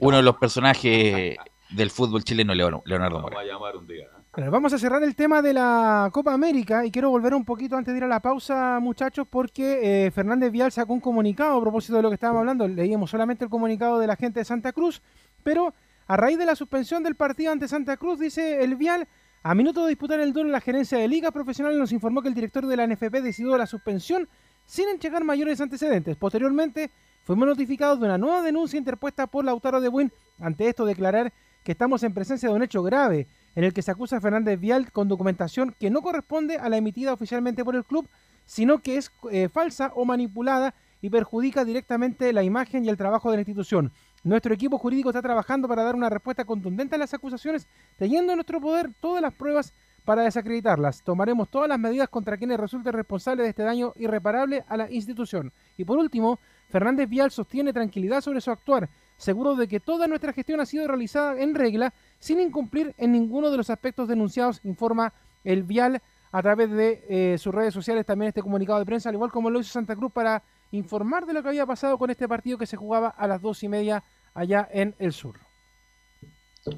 uno de los personajes del fútbol chileno, Leon- Leonardo Vamos Mora. a llamar un día. Bueno, vamos a cerrar el tema de la Copa América y quiero volver un poquito antes de ir a la pausa, muchachos, porque eh, Fernández Vial sacó un comunicado a propósito de lo que estábamos hablando. Leíamos solamente el comunicado de la gente de Santa Cruz, pero a raíz de la suspensión del partido ante Santa Cruz, dice el Vial, a minuto de disputar el duelo, la gerencia de Liga Profesional nos informó que el director de la NFP decidió la suspensión sin entregar mayores antecedentes. Posteriormente, fuimos notificados de una nueva denuncia interpuesta por Lautaro de Buin. Ante esto, declarar que estamos en presencia de un hecho grave en el que se acusa a Fernández Vial con documentación que no corresponde a la emitida oficialmente por el club, sino que es eh, falsa o manipulada y perjudica directamente la imagen y el trabajo de la institución. Nuestro equipo jurídico está trabajando para dar una respuesta contundente a las acusaciones, teniendo en nuestro poder todas las pruebas para desacreditarlas. Tomaremos todas las medidas contra quienes resulten responsables de este daño irreparable a la institución. Y por último, Fernández Vial sostiene tranquilidad sobre su actuar, seguro de que toda nuestra gestión ha sido realizada en regla, sin incumplir en ninguno de los aspectos denunciados, informa el Vial a través de eh, sus redes sociales también este comunicado de prensa, al igual como lo hizo Santa Cruz para informar de lo que había pasado con este partido que se jugaba a las dos y media allá en el sur.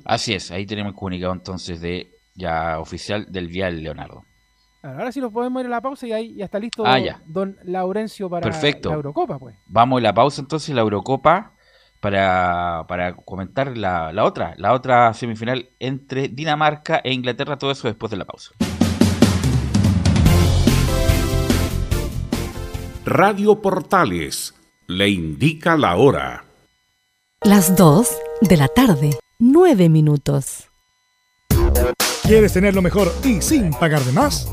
Así es, ahí tenemos el comunicado entonces de ya oficial del Vial Leonardo. Ahora, ahora sí lo podemos ir a la pausa y ahí ya está listo Ah, ya. don Laurencio para Perfecto. la Eurocopa, pues. Vamos a la pausa entonces, la Eurocopa, para, para comentar la, la otra, la otra semifinal entre Dinamarca e Inglaterra, todo eso después de la pausa. Radio Portales le indica la hora. Las 2 de la tarde, 9 minutos. ¿Quieres tener lo mejor y sin pagar de más?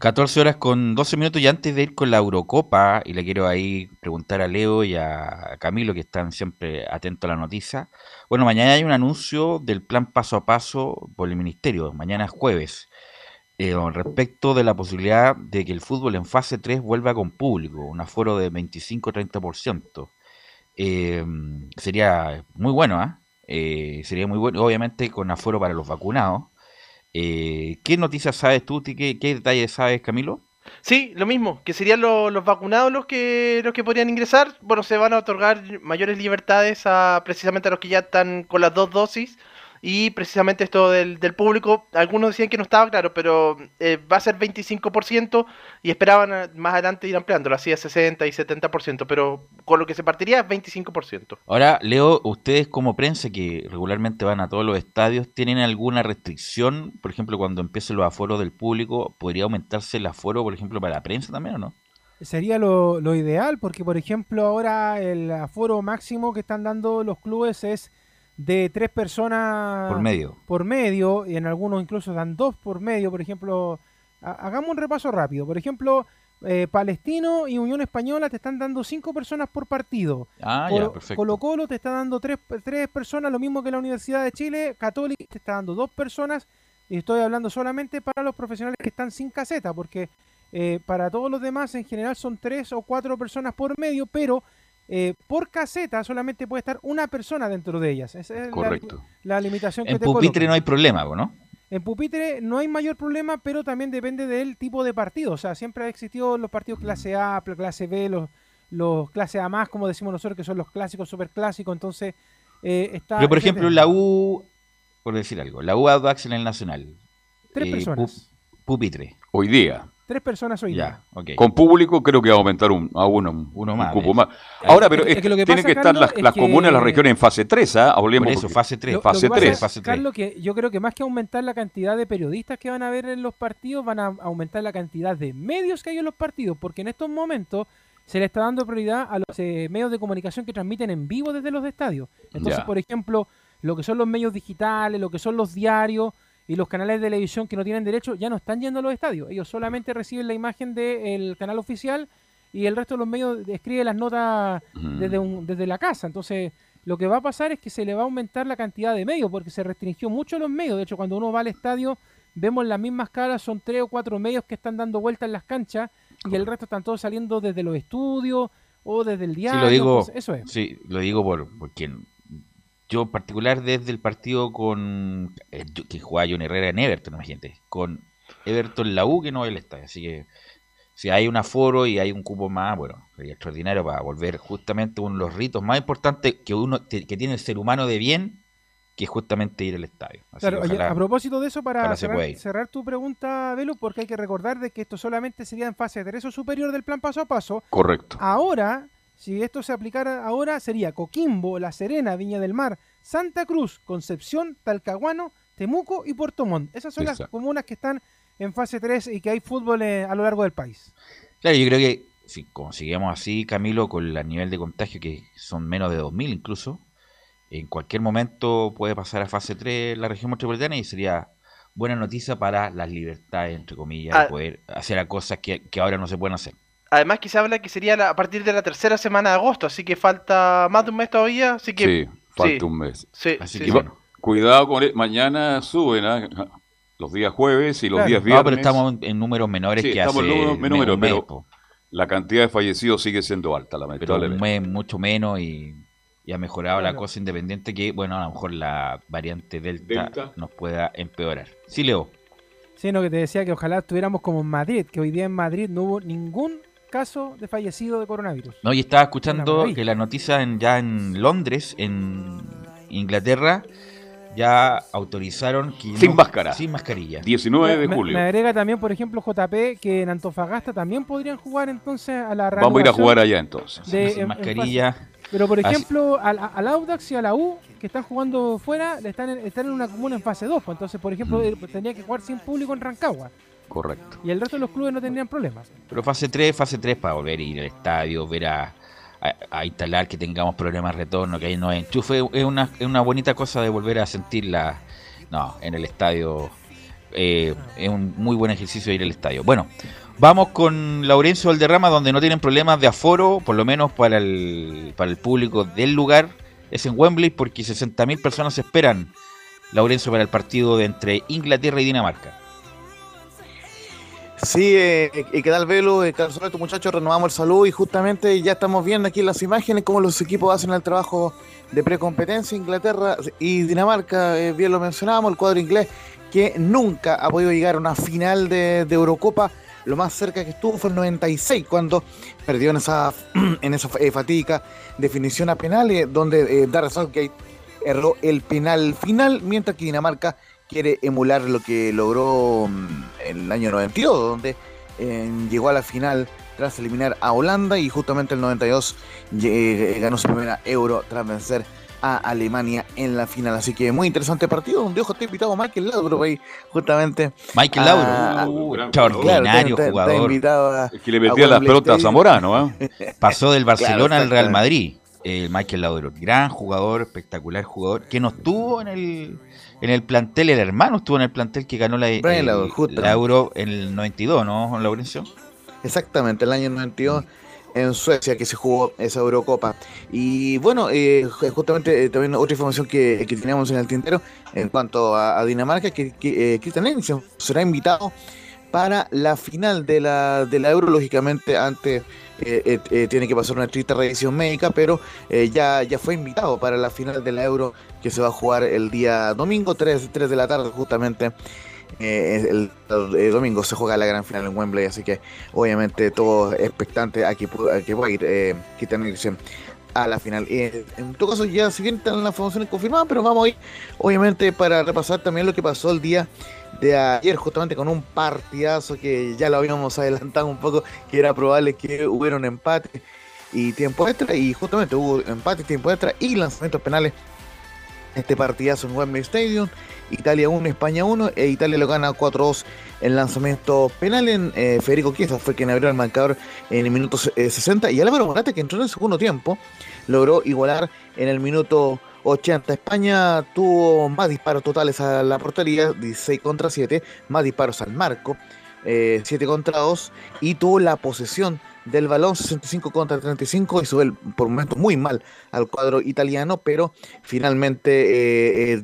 14 horas con 12 minutos y antes de ir con la Eurocopa, y le quiero ahí preguntar a Leo y a Camilo que están siempre atentos a la noticia. Bueno, mañana hay un anuncio del plan paso a paso por el Ministerio, mañana es jueves, eh, respecto de la posibilidad de que el fútbol en fase 3 vuelva con público, un aforo de 25-30%. Eh, sería muy bueno, ¿ah? eh, sería muy bueno, obviamente con aforo para los vacunados. Eh, ¿Qué noticias sabes tú? ¿Qué, qué detalles sabes, Camilo? Sí, lo mismo, que serían lo- los vacunados los que los que podrían ingresar. Bueno, se van a otorgar mayores libertades a precisamente a los que ya están con las dos dosis. Y precisamente esto del, del público, algunos decían que no estaba claro, pero eh, va a ser 25% y esperaban eh, más adelante ir ampliándolo, así a 60 y 70%, pero con lo que se partiría es 25%. Ahora, Leo, ustedes como prensa que regularmente van a todos los estadios, ¿tienen alguna restricción? Por ejemplo, cuando empiecen los aforos del público, ¿podría aumentarse el aforo, por ejemplo, para la prensa también o no? Sería lo, lo ideal porque, por ejemplo, ahora el aforo máximo que están dando los clubes es de tres personas Por medio. por medio, y en algunos incluso dan dos por medio. Por ejemplo, ha- hagamos un repaso rápido. Por ejemplo, eh, Palestino y Unión Española te están dando cinco personas por partido. Ah, Colo- ya, perfecto. Colo Colo te está dando tres, tres personas, lo mismo que la Universidad de Chile. Católica te está dando dos personas. Y estoy hablando solamente para los profesionales que están sin caseta, porque eh, para todos los demás en general son tres o cuatro personas por medio, pero eh, por caseta solamente puede estar una persona dentro de ellas. Esa es la- Correcto. La, limitación que En te pupitre no hay problema, ¿no? En pupitre no hay mayor problema, pero también depende del tipo de partido. O sea, siempre ha existido los partidos clase A, clase B, los, los clase A más, como decimos nosotros, que son los clásicos, superclásicos. Entonces, eh, está. Pero, por ejemplo, la U, por decir algo, la U Audax en el Nacional. Tres eh, personas. pu- pupitre. Hoy día. Tres personas hoy día. Con público creo que va a aumentar un, a uno, Uno un más, cupo ¿ves? más. Ahora, pero Es que- es- es que lo que tienen pasa, que estar Carlos, las, es las que- comunas, las regiones en fase 3, ¿ah? Hablemos Por eso, porque- fase 3. Lo- fase lo que 3. pasa, Fase tres. Carlos, que yo creo que más que aumentar la cantidad de periodistas que van a ver en los partidos, van a aumentar la cantidad de medios que hay en los partidos, porque en estos momentos se le está dando prioridad a los eh, medios de comunicación que transmiten en vivo desde los estadios. Entonces, Ya. por ejemplo, lo que son los medios digitales, lo que son los diarios y los canales de televisión que no tienen derecho, ya no están yendo a los estadios. Ellos solamente reciben la imagen del canal oficial y el resto de los medios escribe las notas Mm. desde, un- desde la casa. Entonces, lo que va a pasar es que se le va a aumentar la cantidad de medios, porque se restringió mucho los medios. De hecho, cuando uno va al estadio, vemos las mismas caras, son tres o cuatro medios que están dando vueltas en las canchas y el resto están todos saliendo desde los estudios o desde el Sí, diario. lo digo, entonces, eso es. sí, lo digo por, porque yo en particular desde el partido con eh, que jugaba John Herrera en Everton, imagínate, con Everton la U que no el estadio, así que si hay un aforo y hay un cupo más, bueno, sería extraordinario para volver justamente uno de los ritos más importantes que uno que tiene el ser humano de bien, que es justamente ir al estadio. Así Claro, oye, a propósito de eso, para cerrar, tu pregunta, Velo, porque hay que recordar de que esto solamente sería en fase 3 o superior del plan paso a paso. Correcto. Ahora, si esto se aplicara ahora, sería Coquimbo, La Serena, Viña del Mar, Santa Cruz, Concepción, Talcahuano, Temuco y Puerto Montt. Esas son las comunas que están en fase 3 y que hay fútbol eh, a lo largo del país. Claro, yo creo que si conseguimos así, Camilo, con el nivel de contagio que son menos de 2.000 incluso, en cualquier momento puede pasar a fase 3 la región metropolitana y sería buena noticia para las libertades, entre comillas, Ah. de poder hacer a cosas que, que ahora no se pueden hacer. Además que se habla que sería la- a partir de la tercera semana de agosto, así que falta más de un mes todavía, así que... Sí, falta sí. un mes. Sí, Así sí, que sí. va- Cuidado con el- mañana suben ¿ah? los días jueves y los Claro. días No, viernes. pero estamos en números menores Sí, que estamos hace en números me- menores, un mes, pero la cantidad de fallecidos sigue siendo alta, pero un lamentablemente. mes mucho menos y, y ha mejorado la cosa independiente que, bueno, a lo mejor la variante Delta, Delta. nos pueda empeorar. Sí, Leo. Sino que te decía que ojalá estuviéramos como en Madrid, que hoy día en Madrid no hubo ningún caso de fallecido de coronavirus. No, y estaba escuchando que la noticia en- ya en Londres, en Inglaterra, ya autorizaron que Sin no- máscara. Sin mascarilla. 19 de Me- julio. Me, agrega también, por ejemplo, JP, que en Antofagasta también podrían jugar entonces a la Vamos a ir a jugar allá entonces. de- sin en- en mascarilla. Pero, por ejemplo, al, al Audax y a la U, que están jugando fuera, le están, en- están en una comuna en fase 2. pues, Entonces, por ejemplo, Mm. eh, tendría que jugar sin público en Rancagua. Correcto. Y el resto de los clubes no tendrían problemas. Pero fase 3, fase 3 para volver a ir al estadio, ver a, a- a instalar que tengamos problemas de retorno, que ahí no hay enchufe. Es una, es una bonita cosa de volver a sentirla no, en el estadio. eh, es un muy buen ejercicio ir al estadio. Bueno, vamos con Laurencio Valderrama, donde no tienen problemas de aforo, por lo menos para el, para el público del lugar. Es en Wembley porque 60.000 personas esperan, Laurencio, para el partido de entre Inglaterra y Dinamarca. Sí, eh, eh, ¿qué tal Velo? Eh, Carlos Alberto, muchachos, renovamos el saludo y justamente ya estamos viendo aquí en las imágenes cómo los equipos hacen el trabajo de precompetencia. Inglaterra y Dinamarca, eh, bien lo mencionábamos, el cuadro inglés que nunca ha podido llegar a una final de, Eurocopa. Lo más cerca que estuvo fue el 96, cuando perdió en esa, en esa eh, fatídica definición a penales, donde eh, Southgate erró el penal final, mientras que Dinamarca quiere emular lo que logró mm, el año 92, donde eh, llegó a la final tras eliminar a Holanda y justamente el 92 eh, ganó su primera euro tras vencer a Alemania en la final. Así que muy interesante partido, donde ojo está invitado Michael Laudrup ahí, justamente. Michael a- Laudrup, a- uh, extraordinario está jugador. invitado a- Es que le a metía las pelotas a. Zamorano, ¿ah? Pasó del Barcelona al Real. Madrid, eh, Michael Laudrup. Gran jugador, espectacular jugador, que no estuvo en el, en el plantel, el hermano estuvo en el plantel que ganó la, Brian el- Laudrup, justamente. la Euro en el 92, ¿no, Laurencio? Exactamente, el año 92 en Suecia que se jugó esa Eurocopa. Y bueno, eh, ju- justamente eh, también otra información que, que teníamos en el tintero en cuanto a, a Dinamarca, que, que eh, Christian Eriksen será invitado para la final de la, de la Euro, lógicamente antes eh, eh, eh, tiene que pasar una estricta revisión médica, pero eh, ya, ya fue invitado para la final de la Euro que se va a jugar el día domingo, 3, 3 de la tarde justamente. El, domingo se juega la gran final en Wembley, así que obviamente todo expectante a que, a que pueda ir eh, a la final. Eh, en todo caso, ya si bien están las formaciones confirmadas, pero vamos a ir, obviamente, para repasar también lo que pasó el día de ayer, justamente con un partidazo que ya lo habíamos adelantado un poco, que era probable que hubiera un empate y tiempo extra, y justamente hubo empate, tiempo extra y lanzamientos penales. Este partidazo en Wembley Stadium, Italia 1, España 1, e Italia lo gana 4-2 en lanzamiento penal. En, eh, Federico Chiesa fue quien abrió el marcador en el minuto eh, 60 y Álvaro Morata, que entró en el segundo tiempo, logró igualar en el minuto 80. España tuvo más disparos totales a la portería, 16 contra 7, más disparos al marco, eh, 7 contra 2, y tuvo la posesión del balón 65 contra 35 y sube por momentos muy mal al cuadro italiano, pero finalmente eh, eh,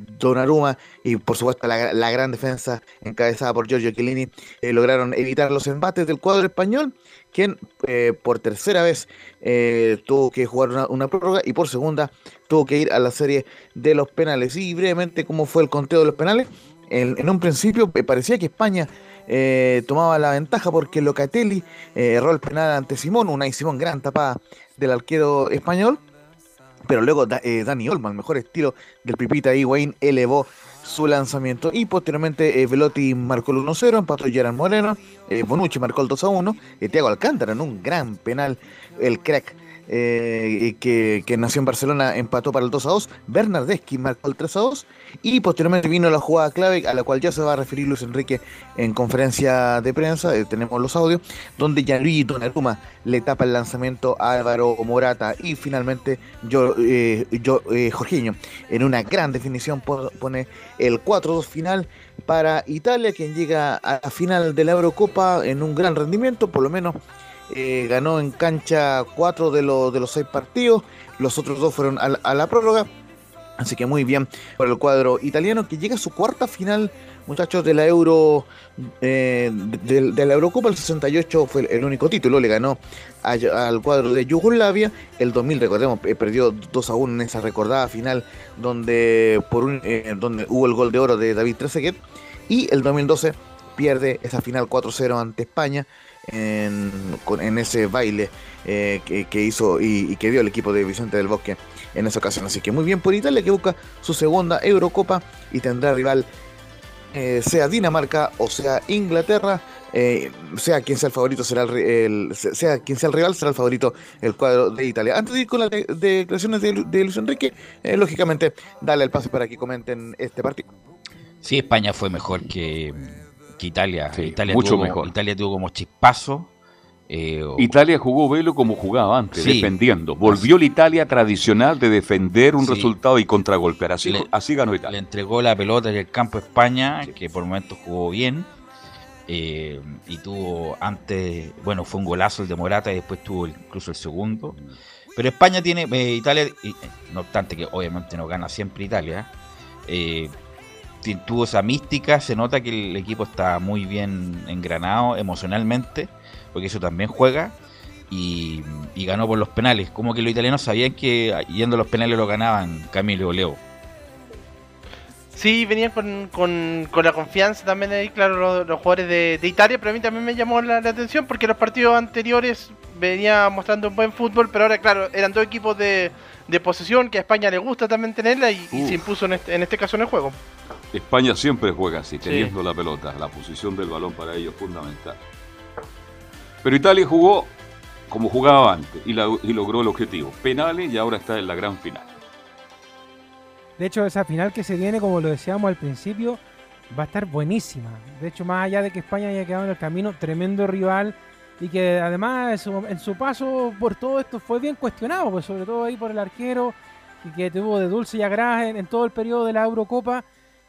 y por supuesto la, gran defensa encabezada por Giorgio Chiellini eh, lograron evitar los embates del cuadro español, quien eh, por tercera vez eh, tuvo que jugar una prórroga y por segunda tuvo que ir a la serie de los penales. Y brevemente, ¿cómo fue el conteo de los penales? En, un principio eh, parecía que España eh, tomaba la ventaja porque Locatelli eh, erró el penal ante Simón, una y Simón gran tapada del arquero español. Pero luego da- eh, Dani Olmo, al mejor estilo del Pipita Higuaín, elevó su lanzamiento. Y posteriormente eh, Velotti marcó el 1-0, empató Gerard Moreno, eh, Bonucci marcó el 2-1, y Thiago Alcántara en un gran penal, el crack. Eh, que, nació en Barcelona empató para el 2 a 2. Bernardeschi marcó el 3 a 2. Y posteriormente vino la jugada clave a la cual ya se va a referir Luis Enrique en conferencia de prensa. eh, tenemos los audios. Donde Gianluigi Donnarumma le tapa el lanzamiento a Álvaro Morata. Y finalmente yo, eh, yo, eh, Jorginho en una gran definición po- pone el 4-2 final para Italia, quien llega a la final de la Eurocopa en un gran rendimiento, por lo menos eh, ganó en cancha cuatro de, los de los seis partidos, los otros dos fueron a la, prórroga. Así que muy bien por el cuadro italiano que llega a su cuarta final, muchachos, de la Euro, eh, de, la Eurocopa. El 68 fue el único título, le ganó al cuadro de Yugoslavia. El 2000, recordemos, eh, perdió 2 a 1 en esa recordada final donde, por un, eh, donde hubo el gol de oro de David Trezeguet. Y el 2012 pierde esa final 4-0 ante España en, ese baile eh, que, hizo y, que dio el equipo de Vicente del Bosque en esa ocasión. Así que muy bien por Italia que busca su segunda Eurocopa y tendrá rival eh, sea Dinamarca o sea Inglaterra. eh, sea quien sea el favorito, será el, sea quien sea el rival, será el favorito el cuadro de Italia. Antes de ir con las de- declaraciones de, de Luis Enrique, lógicamente, dale el pase para que comenten este partido. Sí, España fue mejor que, que Italia. Sí, Italia mucho tuvo mejor. Italia tuvo como chispazo. eh, o- Italia jugó velo como jugaba antes, Sí. defendiendo. Volvió la Italia tradicional de defender un Sí. resultado y contragolpear. Así, Le- así ganó le Italia. entregó la pelota en el campo a España, que por momentos jugó bien. eh, y tuvo antes, bueno, fue un golazo el de Morata y después tuvo incluso el segundo. Pero España tiene, eh, Italia, y, eh, no obstante que obviamente no gana siempre Italia, tuvo esa mística, se nota que el equipo está muy bien engranado emocionalmente, porque eso también juega. Y, y ganó por los penales. Como que los italianos sabían que yendo a los penales lo ganaban Camilo Leo. Sí, venían con, con, con la confianza también ahí, claro, los, los jugadores de, de Italia, pero a mí también me llamó la, la atención porque los partidos anteriores venía mostrando un buen fútbol, pero ahora, claro, eran dos equipos de, de posesión que a España le gusta también tenerla y, y se impuso en este, en este caso en el juego. España siempre juega así, teniendo la pelota. La posición del balón para ellos es fundamental. Pero Italia jugó como jugaba antes y, la- y logró el objetivo. Penales y ahora está en la gran final. De hecho, esa final que se viene, como lo decíamos al principio, va a estar buenísima. De hecho, más allá de que España haya quedado en el camino, tremendo rival y que además en su, en su paso por todo esto fue bien cuestionado, pues sobre todo ahí por el arquero y que tuvo de dulce y agraz en, en todo el periodo de la Eurocopa.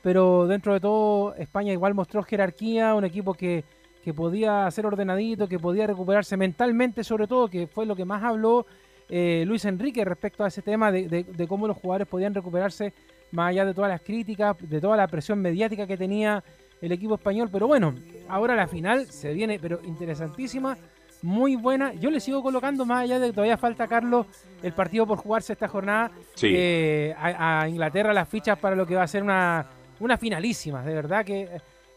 Pero dentro de todo, España igual mostró jerarquía, un equipo que, que podía ser ordenadito, que podía recuperarse mentalmente, sobre todo, que fue lo que más habló eh, Luis Enrique respecto a ese tema de, de- de cómo los jugadores podían recuperarse más allá de todas las críticas, de toda la presión mediática que tenía el equipo español. Pero bueno, ahora la final se viene, pero interesantísima, muy buena. Yo le sigo colocando más allá de que todavía falta, Carlos, el partido por jugarse esta jornada Sí. eh, a, a Inglaterra las fichas para lo que va a ser una, una finalísima. De verdad que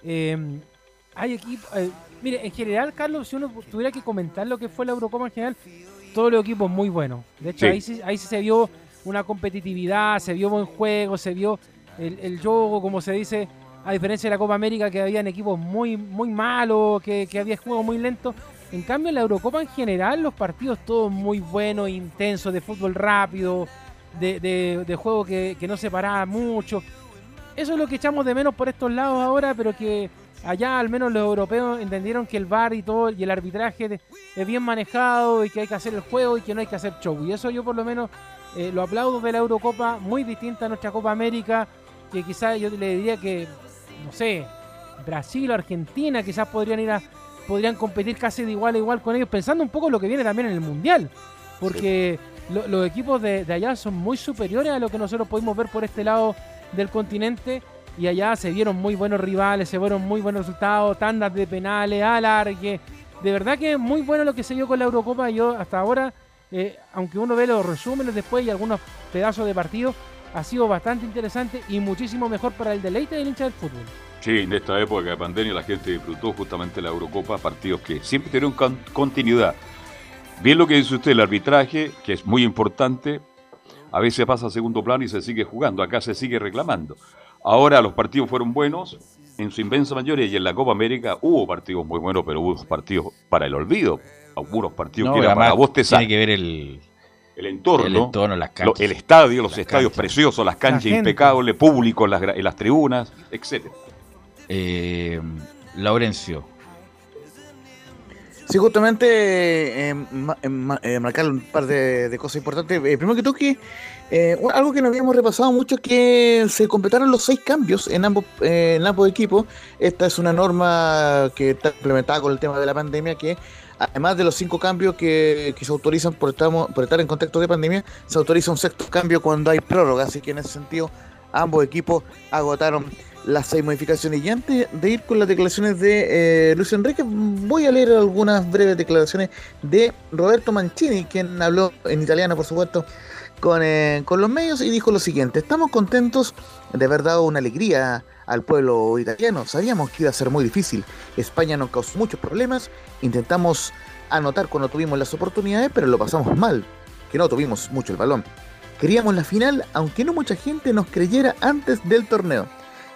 eh, hay equipos. eh, mire, en general, Carlos, si uno tuviera que comentar lo que fue la Eurocopa en general, todos los equipos muy buenos. De hecho, Sí. ahí, sí, ahí sí se vio una competitividad, se vio buen juego, se vio el, el juego, como se dice, a diferencia de la Copa América, que habían equipos muy, muy malos, que, que había juegos muy lentos. En cambio, en la Eurocopa en general, los partidos todos muy buenos, intensos, de fútbol rápido, de, de- de juego que, que no se paraba mucho. Eso es lo que echamos de menos por estos lados ahora, pero que allá al menos los europeos entendieron que el VAR y todo y el arbitraje es bien manejado y que hay que hacer el juego y que no hay que hacer show. Y eso yo por lo menos eh, lo aplaudo de la Eurocopa, muy distinta a nuestra Copa América, que quizás yo le diría que, no sé, Brasil o Argentina quizás podrían ir a podrían competir casi de igual a igual con ellos, pensando un poco lo que viene también en el Mundial. Porque lo- los equipos de, de allá son muy superiores a lo que nosotros pudimos ver por este lado del continente. Y allá se vieron muy buenos rivales, se vieron muy buenos resultados, tandas de penales, alargue. De verdad que es muy bueno lo que se dio con la Eurocopa. Yo hasta ahora, eh, aunque uno ve los resúmenes después y algunos pedazos de partido, ha sido bastante interesante y muchísimo mejor para el deleite del hincha del fútbol. Sí, en esta época de pandemia la gente disfrutó justamente la Eurocopa, partidos que siempre tuvieron con- continuidad. Bien lo que dice usted, el arbitraje, que es muy importante. A veces pasa a segundo plano y se sigue jugando, acá se sigue reclamando. Ahora los partidos fueron buenos, en su inmensa mayoría, y en la Copa América hubo partidos muy buenos, pero hubo partidos para el olvido, algunos partidos No, que eran además para bostezar. Tiene que ver el, el entorno, el entorno, las lo- canchas. el estadio, los Las estadios canchas. preciosos, las canchas impecables, público en las, en las tribunas, etcétera. Eh, Laurencio. Sí, justamente eh, eh, eh, marcar un par de, de cosas importantes. Eh, primero que todo, que algo que no habíamos repasado mucho es que se completaron los seis cambios en ambos, en ambos equipos. Esta es una norma que está implementada con el tema de la pandemia, que además de los cinco cambios que, que se autorizan por, estamos- por estar en contexto de pandemia, se autoriza un sexto cambio cuando hay prórroga. Así que en ese sentido, ambos equipos agotaron las seis modificaciones. Y antes de ir con las declaraciones de eh, Luis Enrique, voy a leer algunas breves declaraciones de Roberto Mancini, quien habló en italiano, por supuesto, con, eh, con los medios y dijo lo siguiente, estamos contentos de haber dado una alegría al pueblo italiano, sabíamos que iba a ser muy difícil, España nos causó muchos problemas, intentamos anotar cuando tuvimos las oportunidades, pero lo pasamos mal, que no tuvimos mucho el balón. Queríamos la final, aunque no mucha gente nos creyera antes del torneo.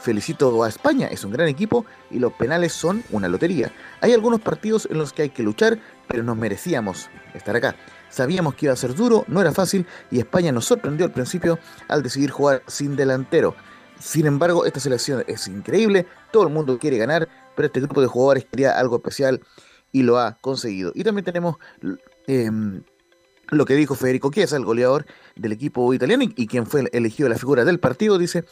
Felicito a España, es un gran equipo y los penales son una lotería. Hay algunos partidos en los que hay que luchar, pero nos merecíamos estar acá. Sabíamos que iba a ser duro, no era fácil y España nos sorprendió al principio al decidir jugar sin delantero. Sin embargo, esta selección es increíble, todo el mundo quiere ganar, pero este grupo de jugadores quería algo especial y lo ha conseguido. Y también tenemos em, lo que dijo Federico Chiesa, el goleador del equipo italiano y, y quien fue elegido la figura del partido, dice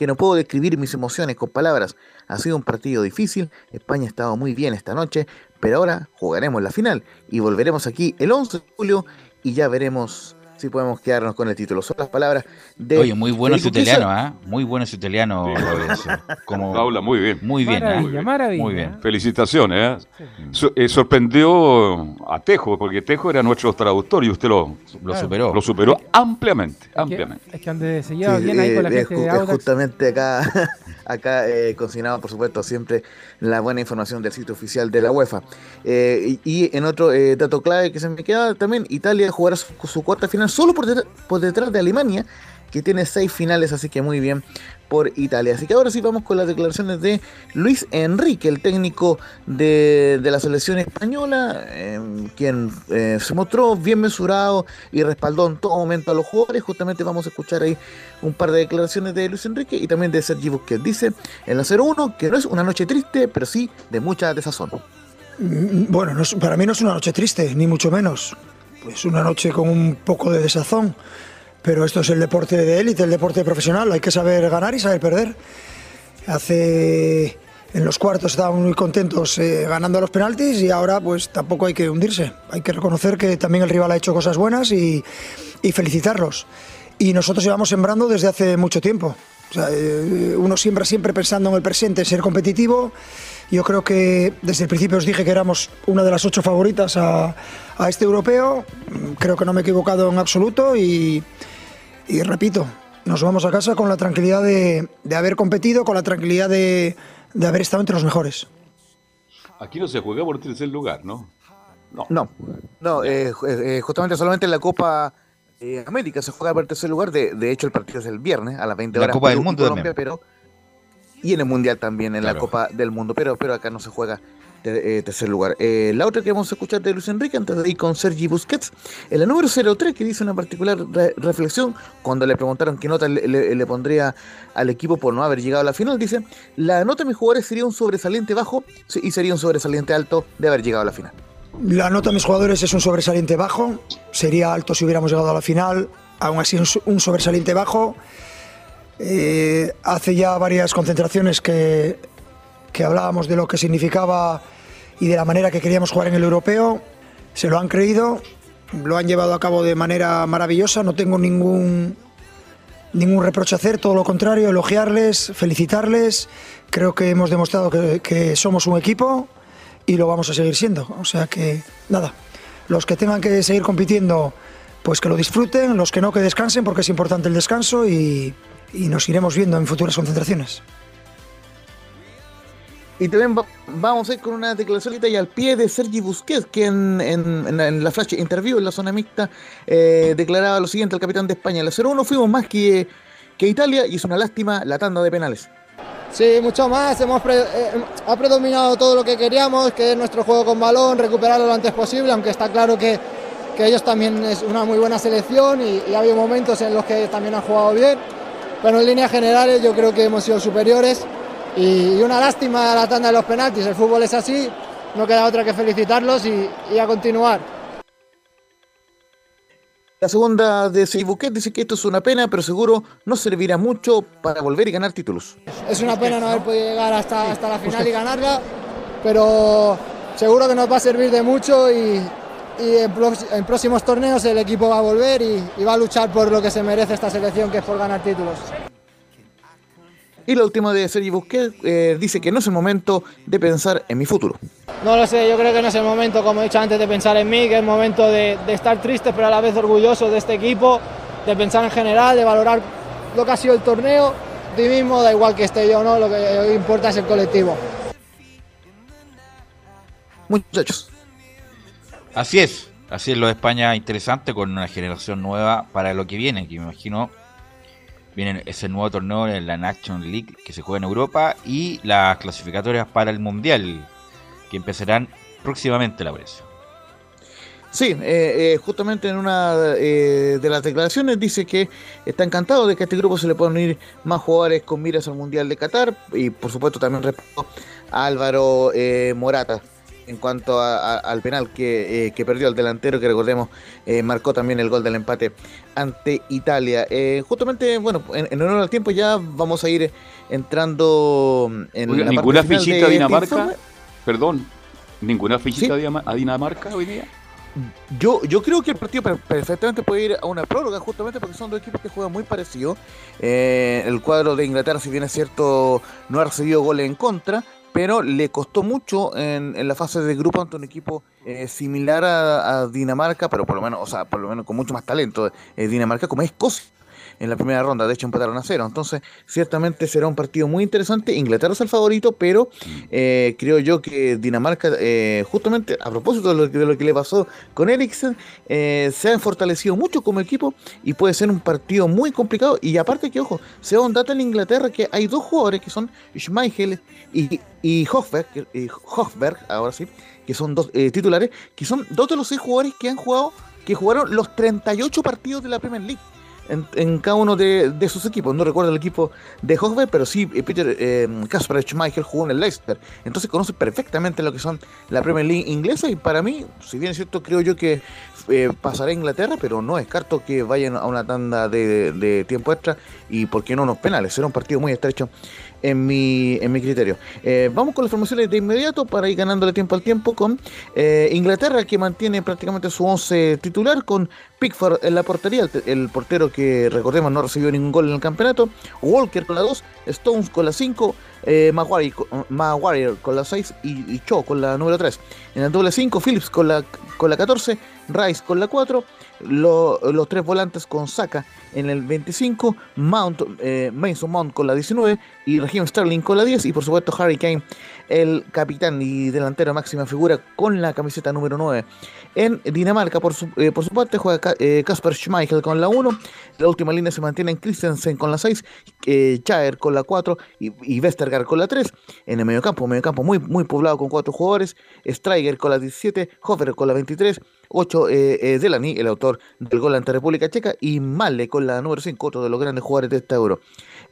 que no puedo describir mis emociones con palabras. Ha sido un partido difícil, España ha estado muy bien esta noche, pero ahora jugaremos la final y volveremos aquí el 11 de julio y ya veremos si podemos quedarnos con el título. Son las palabras de Oye, muy bueno su italiano, ¿ah? Muy bueno su italiano, Laurencio. Como, Habla muy bien. muy bien, ¿ah? Maravilla, maravilla. Muy bien. Felicitaciones. ¿eh? So- eh, sorprendió a Tejo, porque Tejo era nuestro traductor y usted lo, superó. lo superó ampliamente, Es que- ampliamente. Es que donde se lleva Sí, bien ahí con la eh, gente es, de es Audax. justamente acá, acá eh, consignado, por supuesto, siempre la buena información del sitio oficial de la UEFA. Eh, y, y en otro eh, dato clave que se me queda también, Italia jugará su, su cuarta final solo por, detrás- de Alemania, que tiene seis finales, así que muy bien por Italia. Así que ahora sí vamos con las declaraciones de Luis Enrique, el técnico de, de la selección española, eh, quien eh, se mostró bien mesurado y respaldó en todo momento a los jugadores. Justamente vamos a escuchar ahí un par de declaraciones de Luis Enrique y también de Sergi Busquets. Dice en la 0-1 que no es una noche triste, pero sí de mucha desazón. Mm, Bueno, no es- para mí no es una noche triste, ni mucho menos. Es una noche con un poco de desazón. Pero esto es el deporte de élite, el deporte profesional. Hay que saber ganar y saber perder. Hace. En los cuartos estábamos muy contentos eh, ganando los penaltis y ahora pues tampoco hay que hundirse. Hay que reconocer que también el rival ha hecho cosas buenas y, y felicitarlos. Y nosotros llevamos sembrando desde hace mucho tiempo. O sea, eh, uno siembra siempre pensando en el presente, en ser competitivo. Yo creo que desde el principio os dije que éramos una de las ocho favoritas a, a este europeo. Mm, Creo que no me he equivocado en absoluto y, y repito, nos vamos a casa con la tranquilidad de, de haber competido, con la tranquilidad de, de haber estado entre los mejores. Aquí no se juega por tercer lugar, ¿no? No. No, no, eh, ju- eh, justamente solamente en la Copa eh, América se juega por tercer lugar. De, de hecho, el partido es el viernes a las 20 La horas. Copa del Mundo Colombia, pero Y en el Mundial también, en la Claro. Copa del Mundo. Pero, pero acá no se juega ter- eh, tercer lugar. Eh, la otra que vamos a escuchar de Luis Enrique, antes de ir con Sergi Busquets, en la número 03, que dice una particular re- reflexión, cuando le preguntaron qué nota le, le- le pondría al equipo por no haber llegado a la final, dice, la nota de mis jugadores sería un sobresaliente bajo y sería un sobresaliente alto de haber llegado a la final. La nota de mis jugadores es un sobresaliente bajo. Sería alto si hubiéramos llegado a la final. Aún así, un sobresaliente bajo. Eh, hace ya varias concentraciones que, que hablábamos de lo que significaba y de la manera que queríamos jugar en el europeo. Se lo han creído, lo han llevado a cabo de manera maravillosa. No tengo ningún, ningún reproche a hacer, todo lo contrario, elogiarles, felicitarles. Creo que hemos demostrado que, que somos un equipo y lo vamos a seguir siendo. O sea que, nada, los que tengan que seguir compitiendo, pues que lo disfruten, los que no, que descansen, porque es importante el descanso y, y nos iremos viendo en futuras concentraciones. Y también va- vamos a ir con una declaración y al pie de Sergi Busquets, que en, en- en la- en la flash interview en la zona mixta eh, declaraba lo siguiente al capitán de España. En la 0-1 fuimos más que, que Italia y es una lástima la tanda de penales. Sí, mucho más. Hemos pre- eh, ha predominado todo lo que queríamos, que es nuestro juego con balón, recuperarlo lo antes posible, aunque está claro que, que ellos también es una muy buena selección y, y ha habido momentos en los que también han jugado bien. Pero en líneas generales yo creo que hemos sido superiores y, y una lástima la tanda de los penaltis. El fútbol es así, no queda otra que felicitarlos y, y a continuar. La segunda de Sergi Busquets dice que esto es una pena, pero seguro nos servirá mucho para volver y ganar títulos. Es una pena no haber podido llegar hasta, hasta la final y ganarla, pero seguro que nos va a servir de mucho y, y en, en próximos torneos el equipo va a volver y, y va a luchar por lo que se merece esta selección, que es por ganar títulos. Y la última de Sergi Busquets eh, dice que no es el momento de pensar en mi futuro. No lo sé, yo creo que no es el momento, como he dicho antes, de pensar en mí, que es el momento de, de estar triste, pero a la vez orgulloso de este equipo, de pensar en general, de valorar lo que ha sido el torneo, de mí mismo, da igual que esté yo o no, lo que importa es el colectivo. Muchachos. Así es, así es lo de España interesante con una generación nueva para lo que viene, que me imagino viene ese nuevo torneo en la Nation League que se juega en Europa y las clasificatorias para el Mundial que empezarán próximamente la prensa. Sí, eh, eh, justamente en una eh, de las declaraciones dice que está encantado de que a este grupo se le puedan unir más jugadores con miras al Mundial de Qatar y por supuesto también respecto a Álvaro eh, Morata en cuanto a- a- al penal que, eh, que perdió el delantero que recordemos eh, marcó también el gol del empate ante Italia. Eh, justamente, bueno, en, en honor al tiempo ya vamos a ir entrando en Oiga, la ¿Ninguna parte fichita de a este Dinamarca? Perdón, ¿ninguna fichita a Dina- a Dinamarca hoy día? Yo, yo creo que el partido per- perfectamente puede ir a una prórroga, justamente porque son dos equipos que juegan muy parecidos. Eh, el cuadro de Inglaterra, si bien es cierto, no ha recibido goles en contra, pero le costó mucho en, en la fase de grupo ante un equipo eh, similar a, Dinamarca, pero por lo menos, o sea, por lo menos con mucho más talento eh, Dinamarca, como es Escocia en la primera ronda, de hecho empataron a cero. Entonces, ciertamente será un partido muy interesante. Inglaterra es el favorito, pero eh, creo yo que Dinamarca, eh, justamente a propósito de lo, de lo que le pasó con Eriksen, eh, se han fortalecido mucho como equipo y puede ser un partido muy complicado. Y aparte que, ojo, se da un dato en Inglaterra que hay dos jugadores que son Schmeichel y, y Hofberg, Hofberg, ahora sí, que son dos eh, titulares, que son dos de los seis jugadores que han jugado, que jugaron los 38 partidos de la Premier League en, en cada uno de, de sus equipos. No recuerdo el equipo de Hofberg, pero sí eh, Peter eh, Kasper Schmeichel jugó en el Leicester. Entonces conoce perfectamente lo que son la Premier League inglesa y para mí, si bien es cierto, creo yo que eh, pasará a Inglaterra, pero no descarto que vayan a una tanda de, de tiempo extra y por qué no unos penales. Será un partido muy estrecho en mi, en mi criterio. Eh, vamos con las formaciones de inmediato para ir ganándole tiempo al tiempo con eh, Inglaterra que mantiene prácticamente su 11 titular con Pickford en la portería, el, portero que recordemos no recibió ningún gol en el campeonato, Walker con la 2, Stones con la 5, eh, Maguire, Maguire con la 6 y, y Cho con la número 3. En el doble 5, Phillips con la, con la 14, Rice con la 4, lo- los tres volantes con Saka en el 25, Mount, eh, Mason Mount con la 19 y Raheem Sterling con la 10 y por supuesto Harry Kane, el capitán y delantero máxima figura con la camiseta número 9. En Dinamarca, por su, eh, por su parte, juega Ka- eh, Schmeichel con la 1. La última línea se mantiene en Christensen con la 6, eh, Jair con la 4 y, y con la 3. En el mediocampo, mediocampo muy, muy poblado con 4 jugadores. Stryger con la 17, Hofer con la 23, 8 eh, eh, Delany, el autor del gol ante República Checa, y Male con la número 5, otro de los grandes jugadores de esta Euro.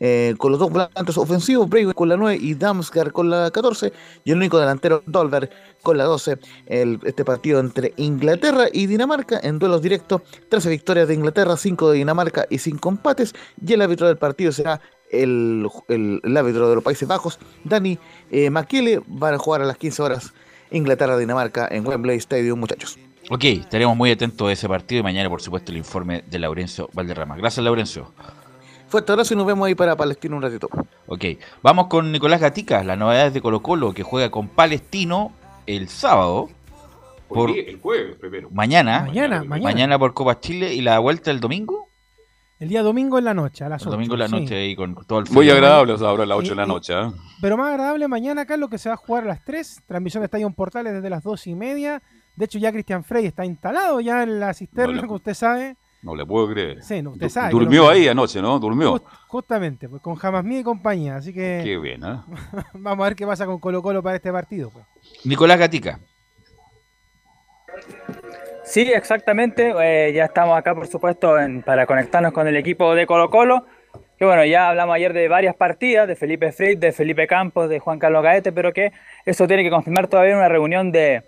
Eh, con los dos volantes ofensivos, Breivik con la 9 y Damsgaard con la 14, y el único delantero Dolberg con la 12. El- este partido entre Inglaterra y Dinamarca en duelos directos, 13 victorias de Inglaterra, 5 de Dinamarca y 5 empates, y el árbitro del partido será el, el- árbitro de los Países Bajos, Dani eh, van a jugar a las 15 horas Inglaterra-Dinamarca en Wembley Stadium, muchachos. Ok, estaremos muy atentos a ese partido y mañana, por supuesto, el informe de Laurencio Valderrama. Gracias, Laurencio. Fuerte abrazo y nos vemos ahí para Palestina un ratito. Ok, vamos con Nicolás Gatica, las novedades de Colo Colo, que juega con Palestino el sábado. Por el jueves primero. mañana, Mañana, mañana. mañana por Copa Chile y la vuelta el domingo. El día domingo en la noche, a las El 8. domingo en la sí. noche ahí con todo el Muy frío. agradable ahora a las 8 de la noche. ¿eh? Pero más agradable mañana, Carlos, que se va a jugar a las 3. Transmisión de Estadio Portales desde las 2 y media. De hecho, ya Cristian Frey está instalado ya en la cisterna, No que usted sabe. No le puedo creer. Sí, no, usted Du- sabe, Durmió ahí anoche, ¿no? Durmió. Just- justamente, pues con Jamás Mía y compañía. Así que Qué bien, ¿eh? vamos a ver qué pasa con Colo Colo para este partido. Pues. Nicolás Gatica. Sí, exactamente. eh, ya estamos acá, por supuesto, en- para conectarnos con el equipo de Colo Colo. Que bueno, ya hablamos ayer de varias partidas, de Felipe Frey, de Felipe Campos, de Juan Carlos Gaete, pero que eso tiene que confirmar todavía en una reunión de,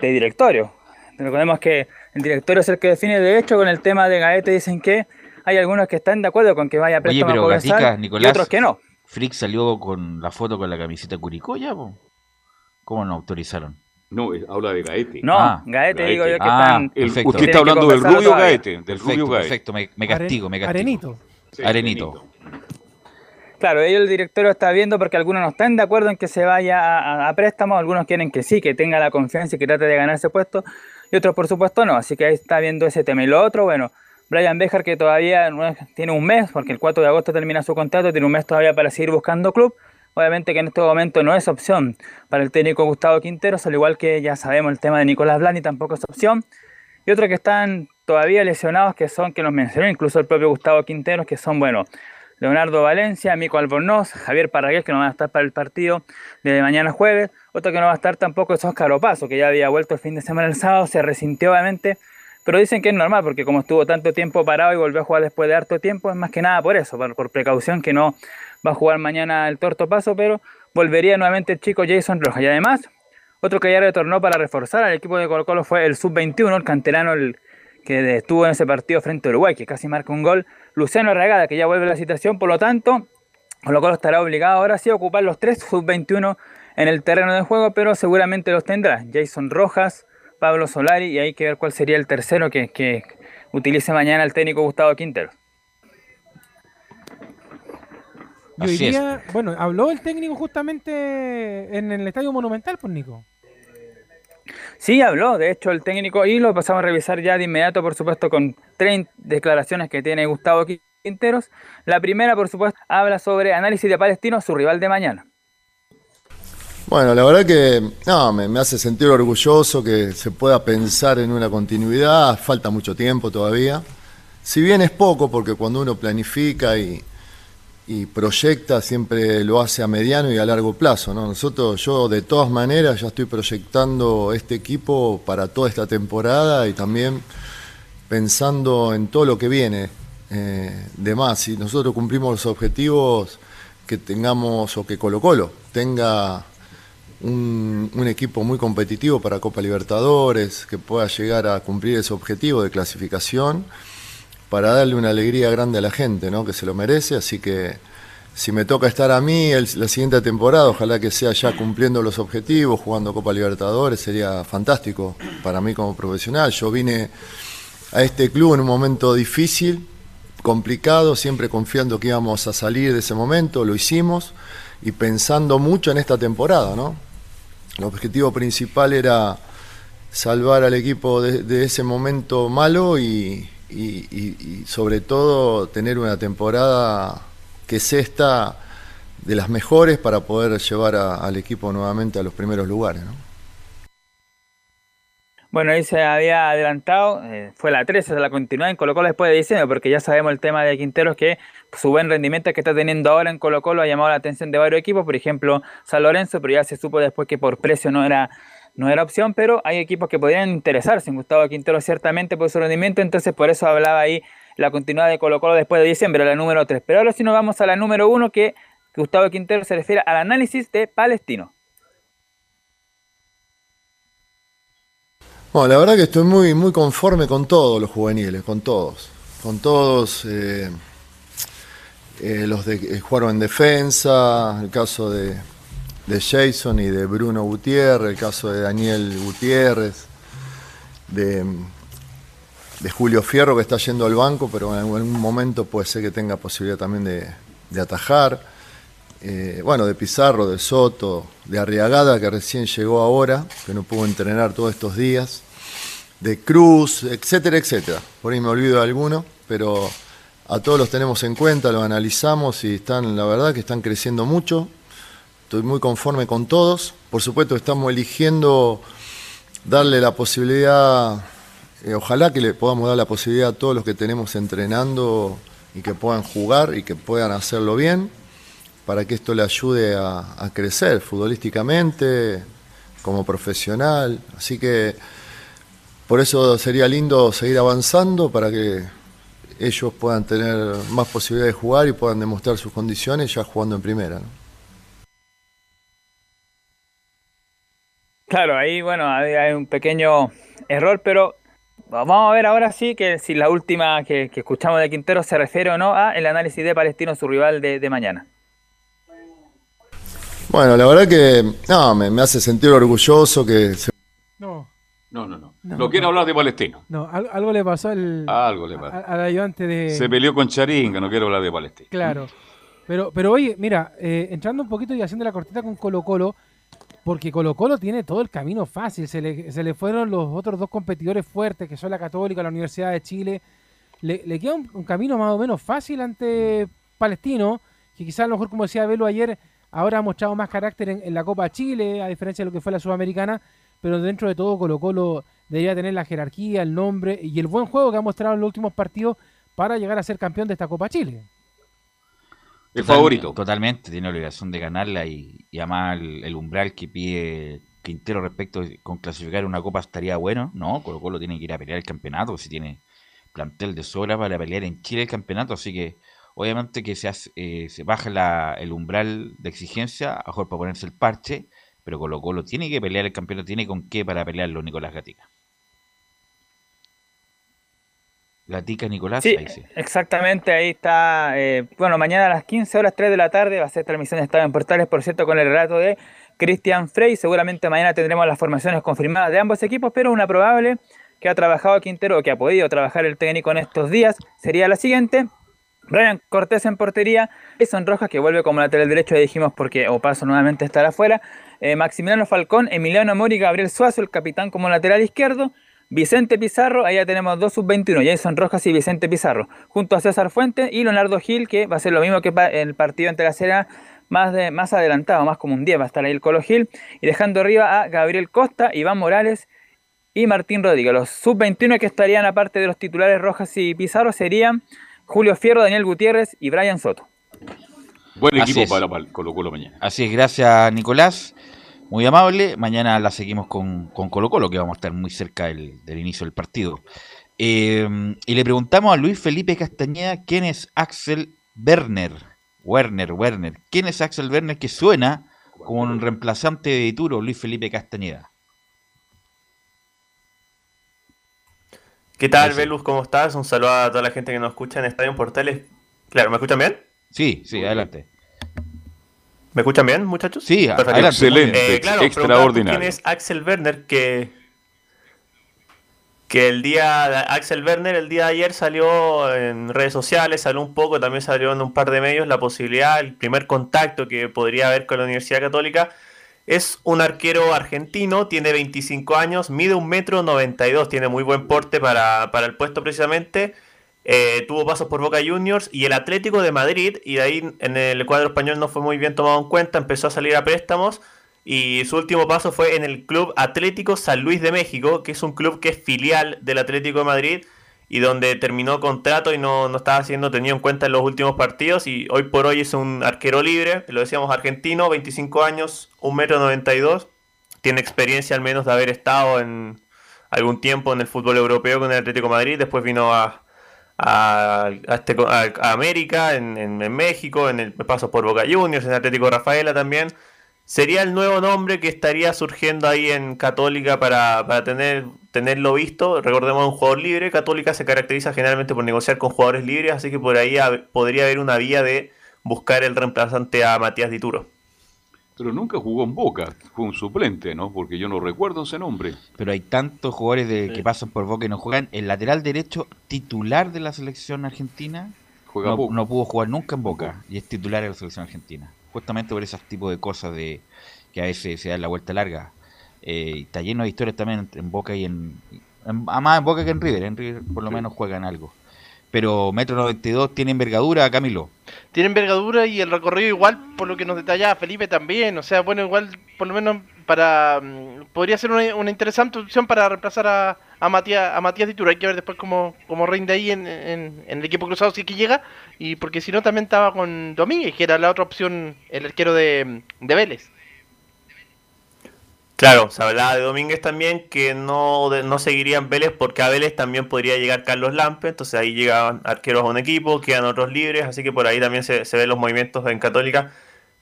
de directorio. Recordemos que el directorio es el que define, de hecho, con el tema de Gaete dicen que hay algunos que están de acuerdo con que vaya a Oye, préstamo pero a Gatica, y Nicolás. otros que no. Frick salió con la foto con la camiseta Curicó ya, po. ¿Cómo no autorizaron? No, habla de Gaete. No, Ah, Gaete, digo yo que Ah, están... El- perfecto. usted está hablando del rubio todavía. Gaete. Del Perfecto, rubio Gaete. perfecto, me, me castigo, me castigo. Arenito. Sí, Arenito. Claro, ellos el directorio está viendo porque algunos no están de acuerdo en que se vaya a, a- a préstamo, algunos quieren que sí, que tenga la confianza y que trate de ganar ese puesto, y otros por supuesto no, así que ahí está viendo ese tema. Y lo otro, bueno, Brian Bejar que todavía tiene un mes, porque el 4 de agosto termina su contrato, tiene un mes todavía para seguir buscando club, obviamente que en este momento no es opción para el técnico Gustavo Quinteros, al igual que ya sabemos el tema de Nicolás Blandi tampoco es opción, y otros que están todavía lesionados, que son, que nos mencionó incluso el propio Gustavo Quinteros, que son, bueno, Leonardo Valencia, Mico Albornoz, Javier Parragués, que no van a estar para el partido de mañana jueves. Otro que no va a estar tampoco es Óscar Opaso, que ya había vuelto el fin de semana el sábado, se resintió obviamente, pero dicen que es normal, porque como estuvo tanto tiempo parado y volvió a jugar después de harto tiempo, es más que nada por eso, por, por precaución que no va a jugar mañana el Torto Paso, pero volvería nuevamente el chico Jason Rojas. Y además, otro que ya retornó para reforzar al equipo de Colo Colo fue el Sub-21, el canterano el que estuvo en ese partido frente a Uruguay, que casi marca un gol, Luciano Regada, que ya vuelve a la situación, por lo tanto, Colo Colo estará obligado ahora sí a ocupar los tres Sub-21 en el terreno de juego, pero seguramente los tendrá. Jason Rojas, Pablo Solari, y hay que ver cuál sería el tercero que, que utilice mañana el técnico Gustavo Quintero. Y hoy Así es. día, bueno, habló el técnico justamente en el Estadio Monumental, pues Nico. Sí, habló, de hecho, el técnico, y lo pasamos a revisar ya de inmediato, por supuesto, con tres declaraciones que tiene Gustavo Quinteros. La primera, por supuesto, habla sobre análisis de Palestino, su rival de mañana. Bueno, la verdad que no, me, hace sentir orgulloso que se pueda pensar en una continuidad, falta mucho tiempo todavía. Si bien es poco, porque cuando uno planifica y, y proyecta, siempre lo hace a mediano y a largo plazo. ¿no? Nosotros, yo de todas maneras, ya estoy proyectando este equipo para toda esta temporada y también pensando en todo lo que viene eh, de más. Si nosotros cumplimos los objetivos que tengamos o que Colo Colo tenga un, equipo muy competitivo para Copa Libertadores, que pueda llegar a cumplir ese objetivo de clasificación, para darle una alegría grande a la gente, ¿no? que se lo merece. Así que si me toca estar a mí la siguiente temporada, ojalá que sea ya cumpliendo los objetivos, jugando Copa Libertadores, sería fantástico para mí como profesional. Yo vine a este club en un momento difícil, complicado, siempre confiando que íbamos a salir de ese momento, lo hicimos y pensando mucho en esta temporada, ¿no? El objetivo principal era salvar al equipo de, ese momento malo y, sobre todo tener una temporada que es esta de las mejores para poder llevar al equipo nuevamente a los primeros lugares, ¿no? Bueno, ahí se había adelantado, eh, fue la 13, se la continuidad en Colo Colo después de diciembre, porque ya sabemos el tema de Quinteros que su buen rendimiento que está teniendo ahora en Colo Colo ha llamado la atención de varios equipos, por ejemplo San Lorenzo, pero ya se supo después que por precio no era, no era opción, pero hay equipos que podrían interesarse en Gustavo Quintero ciertamente por su rendimiento, entonces por eso hablaba ahí la continuidad de Colo Colo después de diciembre, la número 3. Pero ahora sí nos vamos a la número 1 que Gustavo Quintero se refiere al análisis de Palestino. Bueno, la verdad que estoy muy, muy conforme con todos los juveniles, con todos. Con todos eh, eh, los que jugaron en defensa, el caso de, de Jason y de Bruno Gutiérrez, el caso de Daniel Gutiérrez, de, de Julio Fierro que está yendo al banco, pero en algún momento puede ser que tenga posibilidad también de, de atajar. Eh, bueno, de Pizarro, de Soto, de Arriagada, que recién llegó ahora, que no pudo entrenar todos estos días, de Cruz, etcétera, etcétera. Por ahí me olvido de alguno, pero a todos los tenemos en cuenta, los analizamos y están, la verdad que están creciendo mucho. Estoy muy conforme con todos. Por supuesto estamos eligiendo darle la posibilidad, eh, ojalá que le podamos dar la posibilidad a todos los que tenemos entrenando y que puedan jugar y que puedan hacerlo bien, para que esto le ayude a, crecer futbolísticamente, como profesional. Así que por eso sería lindo seguir avanzando para que ellos puedan tener más posibilidades de jugar y puedan demostrar sus condiciones ya jugando en primera. Claro, ahí bueno, hay, un pequeño error, pero vamos a ver ahora sí que si la última que, escuchamos de Quintero se refiere o no a el análisis de Palestino, su rival de mañana. Bueno, la verdad que no, me, me hace sentir orgulloso que se No, No, no, no. No, quiere hablar de Palestino. no, al- algo le pasó al, Algo le a- pasa. al ayudante de... Se peleó con Charinga, no quiero hablar de Palestino. Claro. Pero, pero oye, mira, eh, entrando un poquito y haciendo la cortita con Colo Colo, porque Colo Colo tiene todo el camino fácil. Se le, se le fueron los otros dos competidores fuertes, que son la Católica, la Universidad de Chile. Le, le queda un, un camino más o menos fácil ante Palestino, que quizás a lo mejor, como decía Velo ayer, ahora ha mostrado más carácter en, en la Copa Chile, a diferencia de lo que fue la Sudamericana, pero dentro de todo Colo Colo debería tener la jerarquía, el nombre y el buen juego que ha mostrado en los últimos partidos para llegar a ser campeón de esta Copa Chile. El Total- favorito. Totalmente, tiene obligación de ganarla y, y además el, el umbral que pide Quintero respecto con clasificar una copa estaría bueno. No, Colo Colo tiene que ir a pelear el campeonato, si tiene plantel de sobra para pelear en Chile el campeonato, así que obviamente que se, hace, eh, se baja la- el umbral de exigencia, a mejor para ponerse el parche, pero Colo Colo tiene que pelear el campeonato, tiene con qué para pelearlo Nicolás Gatica. Gatica Nicolás, Sí, ahí sí. exactamente, ahí está. eh, bueno, mañana a las 15 horas 3 de la tarde va a ser transmisión de Estado en Portales, por cierto, con el relato de Cristian Frey. Seguramente mañana tendremos las formaciones confirmadas de ambos equipos, pero una probable que ha trabajado Quintero, o que ha podido trabajar el técnico en estos días, sería la siguiente. Brian Cortés en portería, Jason Rojas que vuelve como lateral derecho, ya dijimos porque Opaso nuevamente estará afuera, eh, Maximiliano Falcón, Emiliano Mori, Gabriel Suazo, el capitán como lateral izquierdo, Vicente Pizarro, ahí ya tenemos dos sub-21, Jason Rojas y Vicente Pizarro, junto a César Fuentes y Leonardo Gil, que va a ser lo mismo que pa- el partido entre la Serena, más, más adelantado, más como un 10 va a estar ahí el Colo Gil, y dejando arriba a Gabriel Costa, Iván Morales y Martín Rodríguez. Los sub-21 que estarían aparte de los titulares Rojas y Pizarro serían Julio Fierro, Daniel Gutiérrez y Brian Soto. Buen Así equipo es. para, para Colo Colo mañana. Así es, gracias Nicolás. Muy amable. Mañana la seguimos con, con Colo Colo, que vamos a estar muy cerca del, del inicio del partido. Eh, y le preguntamos a Luis Felipe Castañeda quién es Axel Werner. Werner, Werner. ¿Quién es Axel Werner que suena como un reemplazante de Dituro, Luis Felipe Castañeda? ¿Qué tal. Velus? ¿Cómo estás? Un saludo a toda la gente que nos escucha en Estadio Portales. Claro, ¿me escuchan bien? Sí, sí, adelante. ¿Me escuchan bien, muchachos? Sí, adelante. Excelente, Eh, claro, extraordinario. ¿Quién es Axel Werner? Que, que el día, de- Axel Werner el día de ayer salió en redes sociales, salió un poco, también salió en un par de medios la posibilidad, el primer contacto que podría haber con la Universidad Católica. Es un arquero argentino, tiene 25 años, mide un metro 92, tiene muy buen porte para, para el puesto precisamente. Eh, tuvo pasos por Boca Juniors y el Atlético de Madrid, y ahí en el cuadro español no fue muy bien tomado en cuenta, empezó a salir a préstamos y su último paso fue en el Club Atlético San Luis de México, que es un club que es filial del Atlético de Madrid y donde terminó contrato y no, no estaba siendo tenido en cuenta en los últimos partidos y hoy por hoy es un arquero libre, lo decíamos argentino, 25 años, 1,92 m, tiene experiencia al menos de haber estado en algún tiempo en el fútbol europeo con el Atlético Madrid, después vino a, a, este a América, en, en- en México, en el paso por Boca Juniors, en Atlético Rafaela también. Sería el nuevo nombre que estaría surgiendo ahí en Católica para, para tener, tenerlo visto. Recordemos un jugador libre. Católica se caracteriza generalmente por negociar con jugadores libres, así que por ahí hab- podría haber una vía de buscar el reemplazante a Matías Dituro. Pero nunca jugó en Boca, fue un suplente, ¿no? Porque yo no recuerdo ese nombre. Pero hay tantos jugadores de, que pasan por Boca y no juegan. El lateral derecho titular de la selección argentina Juega no, no pudo jugar nunca en Boca y es titular de la selección argentina. Justamente por ese tipo de cosas de que a veces se dan la vuelta larga. Eh, está lleno de historias también en, Boca y en, en- ah, más en Boca que en River. En River por lo menos juegan algo. Pero metro 92 tiene envergadura, Camilo. Tiene envergadura y el recorrido igual, por lo que nos detallaba Felipe también. O sea, bueno, igual por lo menos para... mm, podría ser una, una interesante opción para reemplazar a, a Matías a Matías. Hay que ver después cómo, cómo rinde ahí en, en- en el equipo cruzado si es que llega. Y porque si no también estaba con Domínguez, que era la otra opción, el arquero de, de Vélez. Claro, se hablaba de Domínguez también que no, seguirían Vélez porque a Vélez también podría llegar Carlos Lampe, entonces ahí llegaban arqueros a un equipo, quedan otros libres, así que por ahí también se, se ven los movimientos en Católica.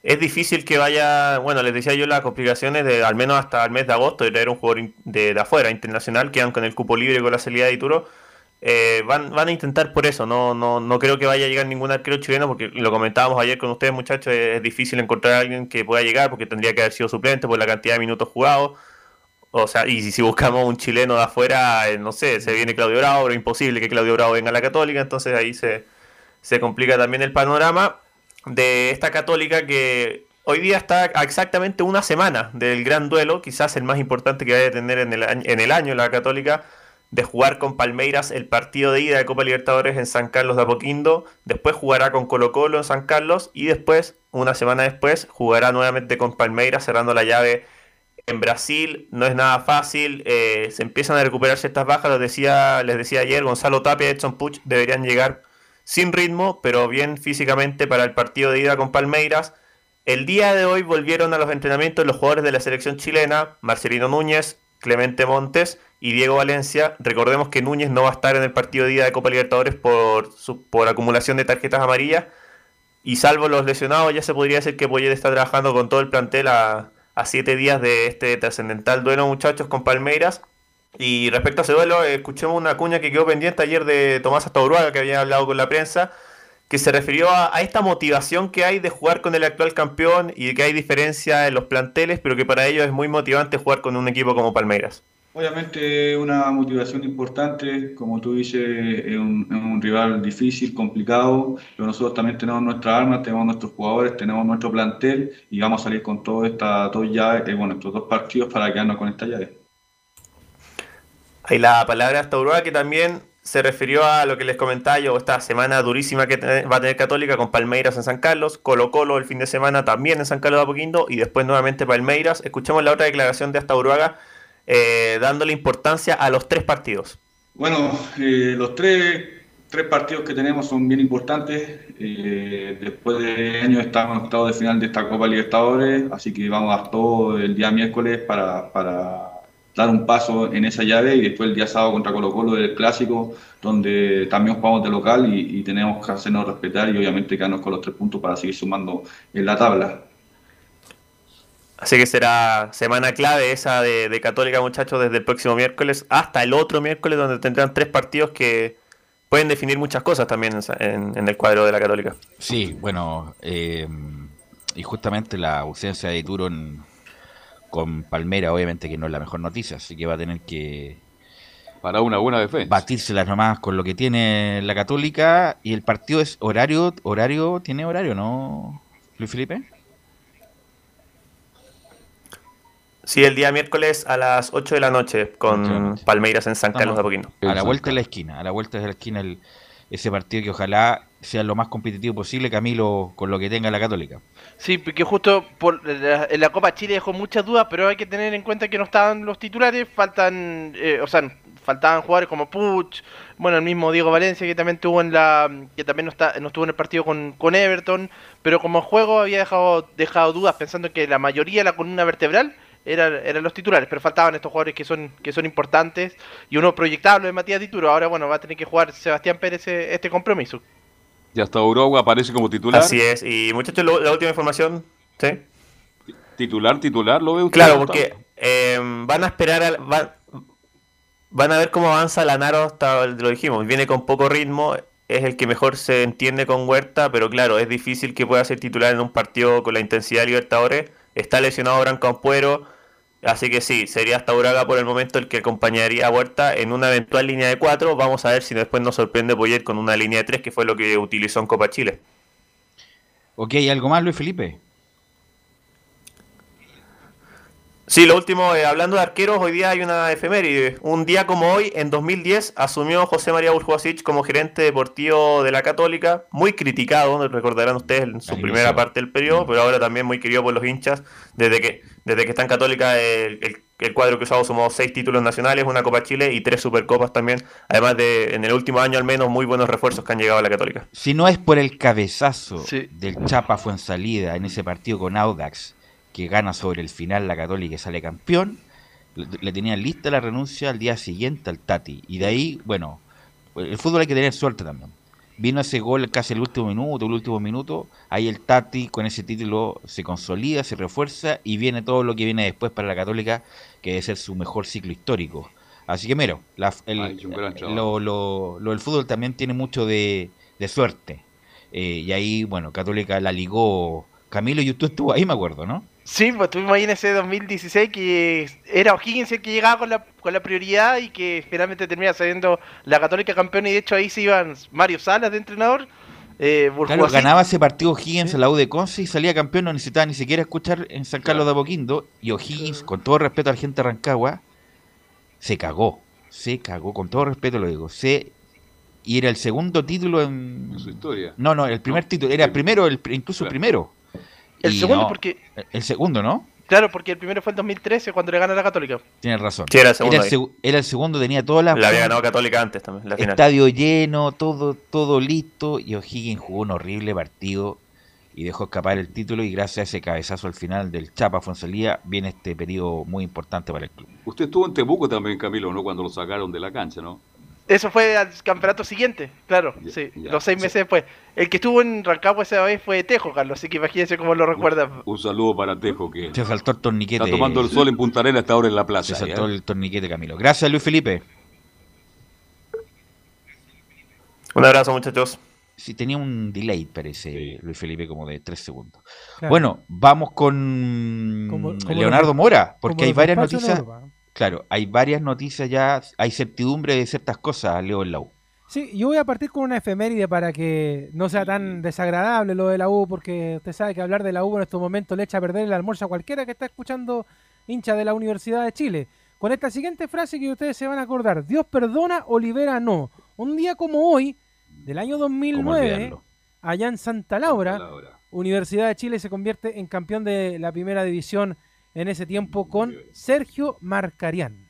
Es difícil que vaya, bueno, les decía yo las complicaciones de al menos hasta el mes de agosto de traer un jugador de, de afuera, internacional, quedan con el cupo libre con la salida de Ituro. Eh, van, van a intentar por eso, no, no, no creo que vaya a llegar ningún arquero chileno, porque lo comentábamos ayer con ustedes muchachos, es, difícil encontrar a alguien que pueda llegar porque tendría que haber sido suplente por la cantidad de minutos jugados. O sea, y si, buscamos un chileno de afuera, eh, no sé, se viene Claudio Bravo, pero imposible que Claudio Bravo venga a la Católica, entonces ahí se, se complica también el panorama de esta Católica que hoy día está a exactamente una semana del gran duelo, quizás el más importante que vaya a tener en el, en el año la Católica, de jugar con Palmeiras el partido de ida de Copa Libertadores en San Carlos de Apoquindo, después jugará con Colo Colo en San Carlos y después, una semana después, jugará nuevamente con Palmeiras cerrando la llave en Brasil no es nada fácil, eh, se empiezan a recuperar ciertas bajas, les decía, les decía ayer, Gonzalo Tapia y Edson Puch deberían llegar sin ritmo, pero bien físicamente para el partido de ida con Palmeiras. El día de hoy volvieron a los entrenamientos los jugadores de la selección chilena, Marcelino Núñez, Clemente Montes y Diego Valencia. Recordemos que Núñez no va a estar en el partido de ida de Copa Libertadores por, su- por acumulación de tarjetas amarillas. Y salvo los lesionados, ya se podría decir que Poyet está trabajando con todo el plantel a, a siete días de este trascendental duelo, muchachos, con Palmeiras. Y respecto a ese duelo, escuchemos una cuña que quedó pendiente ayer de Tomás Astauruaga, que había hablado con la prensa, que se refirió a, a esta motivación que hay de jugar con el actual campeón y que hay diferencia en los planteles, pero que para ellos es muy motivante jugar con un equipo como Palmeiras. Obviamente una motivación importante, como tú dices, es un, es un rival difícil, complicado, pero nosotros también tenemos nuestras armas, tenemos nuestros jugadores, tenemos nuestro plantel y vamos a salir con todo estas dos llaves, eh, bueno, estos dos partidos para quedarnos con esta llave. Hay la palabra de Astauroa que también se refirió a lo que les comentaba yo, esta semana durísima que va a tener Católica con Palmeiras en San Carlos, Colo Colo el fin de semana también en San Carlos de Apoquindo y después nuevamente Palmeiras. Escuchemos la otra declaración de Astauroaga eh, dándole importancia a los tres partidos. Bueno, eh, los tres, tres partidos que tenemos son bien importantes. Eh, después de años estamos en octavos de final de esta Copa Libertadores, así que vamos a todo el día miércoles para, para dar un paso en esa llave y después el día sábado contra Colo Colo el clásico, donde también jugamos de local y, y tenemos que hacernos respetar y obviamente quedarnos con los tres puntos para seguir sumando en la tabla. Así que será semana clave esa de, de Católica, muchachos, desde el próximo miércoles hasta el otro miércoles, donde tendrán tres partidos que pueden definir muchas cosas también en, en- en el cuadro de la Católica. Sí, bueno, eh, y justamente la ausencia de Ituro en- con Palmera, obviamente que no es la mejor noticia, así que va a tener que para una buena defensa. Batírselas nomás con lo que tiene la Católica y el partido es horario, horario, tiene horario, ¿no, Luis Felipe? Sí, el día miércoles a las 8 de la noche con. Palmeiras en San Carlos de Apoquindo. A la vuelta de la esquina, a la vuelta de la esquina el- ese partido que ojalá sea lo más competitivo posible, Camilo, con lo que tenga la Católica. Sí, porque justo por la- en la Copa Chile dejó muchas dudas, pero hay que tener en cuenta que no estaban los titulares, faltan, eh, o sea, faltaban jugadores como Puch, bueno, el mismo Diego Valencia que también tuvo en la, que también no, está, no estuvo en el partido con, con Everton, pero como juego había dejado, dejado dudas pensando que la mayoría de la columna vertebral era- eran los titulares, pero faltaban estos jugadores que son, que son importantes y uno proyectable de Matías Dituro, ahora bueno, va a tener que jugar Sebastián Pérez eh, este compromiso. Y hasta Uruguay aparece como titular. Así es, y muchachos, lo- la última información, ¿sí? Titular, titular, lo veo usted. Claro, porque eh, van a esperar, al- van, van a ver cómo avanza Lanaro, hasta, lo dijimos, viene con poco ritmo, es el que mejor se entiende con Huerta, pero claro, es difícil que pueda ser titular en un partido con la intensidad de Libertadores. Está lesionado Branco Ampuero, así que sí, sería hasta Uraga por el momento el que acompañaría a Huerta en una eventual línea de 4. Vamos a ver si después nos sorprende Poyet con una línea de 3, que fue lo que utilizó en Copa Chile. Ok, ¿algo más, Luis Felipe? Sí, lo último, eh, hablando de arqueros, hoy día hay una efeméride. Un día como hoy, en 2010, asumió José María Burjovasic como gerente deportivo de la Católica, muy criticado, recordarán ustedes en su primera parte del periodo, pero ahora también muy querido por los hinchas. Desde que, desde que está en Católica, el, el- el cuadro cruzado sumó seis títulos nacionales, una Copa Chile y tres Supercopas también. Además de, en el último año al menos, muy buenos refuerzos que han llegado a la Católica. Si no es por el cabezazo del Chapa Fuensalida en ese partido con Audax, que gana sobre el final la Católica y sale campeón, le, le tenían lista la renuncia al día siguiente al Tati. Y de ahí, bueno, el fútbol hay que tener suerte también. Vino ese gol casi el último minuto, el último minuto, ahí el Tati con ese título se consolida, se refuerza y viene todo lo que viene después para la Católica, que debe ser su mejor ciclo histórico. Así que mira, la- el- lo, lo- lo del fútbol también tiene mucho de, de suerte. Eh, y ahí, bueno, Católica la ligó Camilo y tú estuvo ahí, me acuerdo, ¿no? Sí, pues estuvimos ahí en ese 2016 que era O'Higgins el que llegaba con la, con la prioridad y que finalmente termina saliendo la Católica campeón y de hecho ahí se iban Mario Salas de entrenador, eh, Claro, ganaba ese partido O'Higgins a la U de Conce y salía campeón, no necesitaba ni siquiera escuchar en San Carlos de Apoquindo. Y O'Higgins, con todo respeto a la gente de Rancagua, se cagó. Se cagó, con todo respeto lo digo. Se y era el segundo título en su historia. No, no, el primer título, era el primero, el, incluso el primero. El Y segundo no, porque- el segundo, ¿no? Claro, porque el primero fue en 2013 cuando le gana la Católica. Tienes razón. Sí, era el segundo Era el, era segundo, tenía todas las La había ganado Católica antes también, la final. Estadio lleno, todo, todo listo. Y O'Higgins jugó un horrible partido y dejó escapar el título. Y gracias a ese cabezazo al final del Chapa Fonsalía, viene este periodo muy importante para el club. Usted estuvo en Temuco también, Camilo, ¿no? Cuando lo sacaron de la cancha, ¿no? Eso fue al campeonato siguiente, claro, sí, los seis meses después. El que estuvo en Rancagua esa vez fue Tejo, Carlos, así que imagínense cómo lo recuerda. Un saludo para Tejo, que Se saltó el torniquete. está tomando el sol en Punta Arenas hasta ahora en la plaza. Se saltó ¿eh? el torniquete, Camilo. Gracias, Luis Felipe. Un abrazo, muchachos. Sí, tenía un delay, parece, Luis Felipe, como de tres segundos. Claro. Bueno, vamos con Como- como Leonardo Mora, porque hay varias noticias. Claro, hay varias noticias ya, hay certidumbre de ciertas cosas, Leo en la U. Sí, yo voy a partir con una efeméride para que no sea tan desagradable lo de la U, porque usted sabe que hablar de la U en estos momentos le echa a perder el almuerzo a cualquiera que está escuchando hincha de la Universidad de Chile. Con esta siguiente frase que ustedes se van a acordar, Dios perdona, Olivera no. Un día como hoy, del año 2009, olvidarlo? allá en Santa Laura, Universidad de Chile se convierte en campeón de la primera división en ese tiempo con Sergio Marcarián.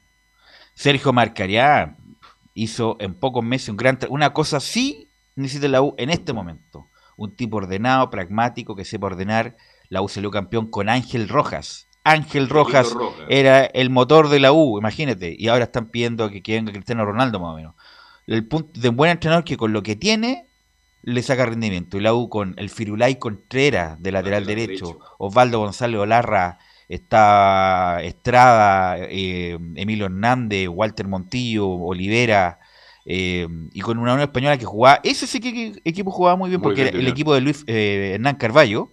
Sergio Marcarián hizo en pocos meses un gran una cosa así necesita la U en este momento. Un tipo ordenado, pragmático, que sepa ordenar. La U salió campeón con Ángel Rojas. Ángel Rojas Rojas. era el motor de la U, imagínate. Y ahora están pidiendo que, que venga Cristiano Ronaldo más o menos. El punto de un buen entrenador que con lo que tiene le saca rendimiento. Y la U con el Firulay Contreras de lateral Lateral derecho, derecho. Osvaldo González Olarra, está Estrada, eh, Emilio Hernández, Walter Montillo, Olivera, eh, y con una Unión Española que jugaba, ese sí que que equipo jugaba muy bien, Muy porque bien, el equipo de Luis eh, Hernán Carballo,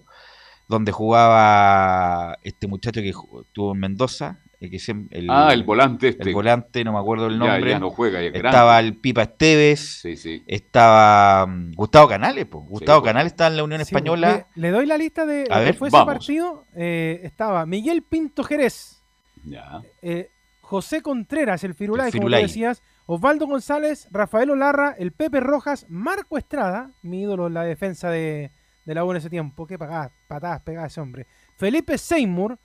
donde jugaba este muchacho que estuvo en Mendoza, eh, que el, Ah, el volante este. el volante, no me acuerdo el nombre. ya no juega, ya es grande. estaba el Pipa Esteves, Sí, sí. estaba mm, Gustavo Canales, po. Gustavo. Canales estaba en la Unión Sí, Española. Le, le doy la lista de A lo que ver, fue vamos. ese partido. Eh, estaba Miguel Pinto Jerez, Ya. eh, José Contreras, el Firulay, El como tú Firulay. decías, Osvaldo González, Rafael Olarra, el Pepe Rojas, Marco Estrada, mi ídolo en la defensa de, de la U en ese tiempo. Qué pagadas, patadas pegadas ese hombre. Felipe Seymour,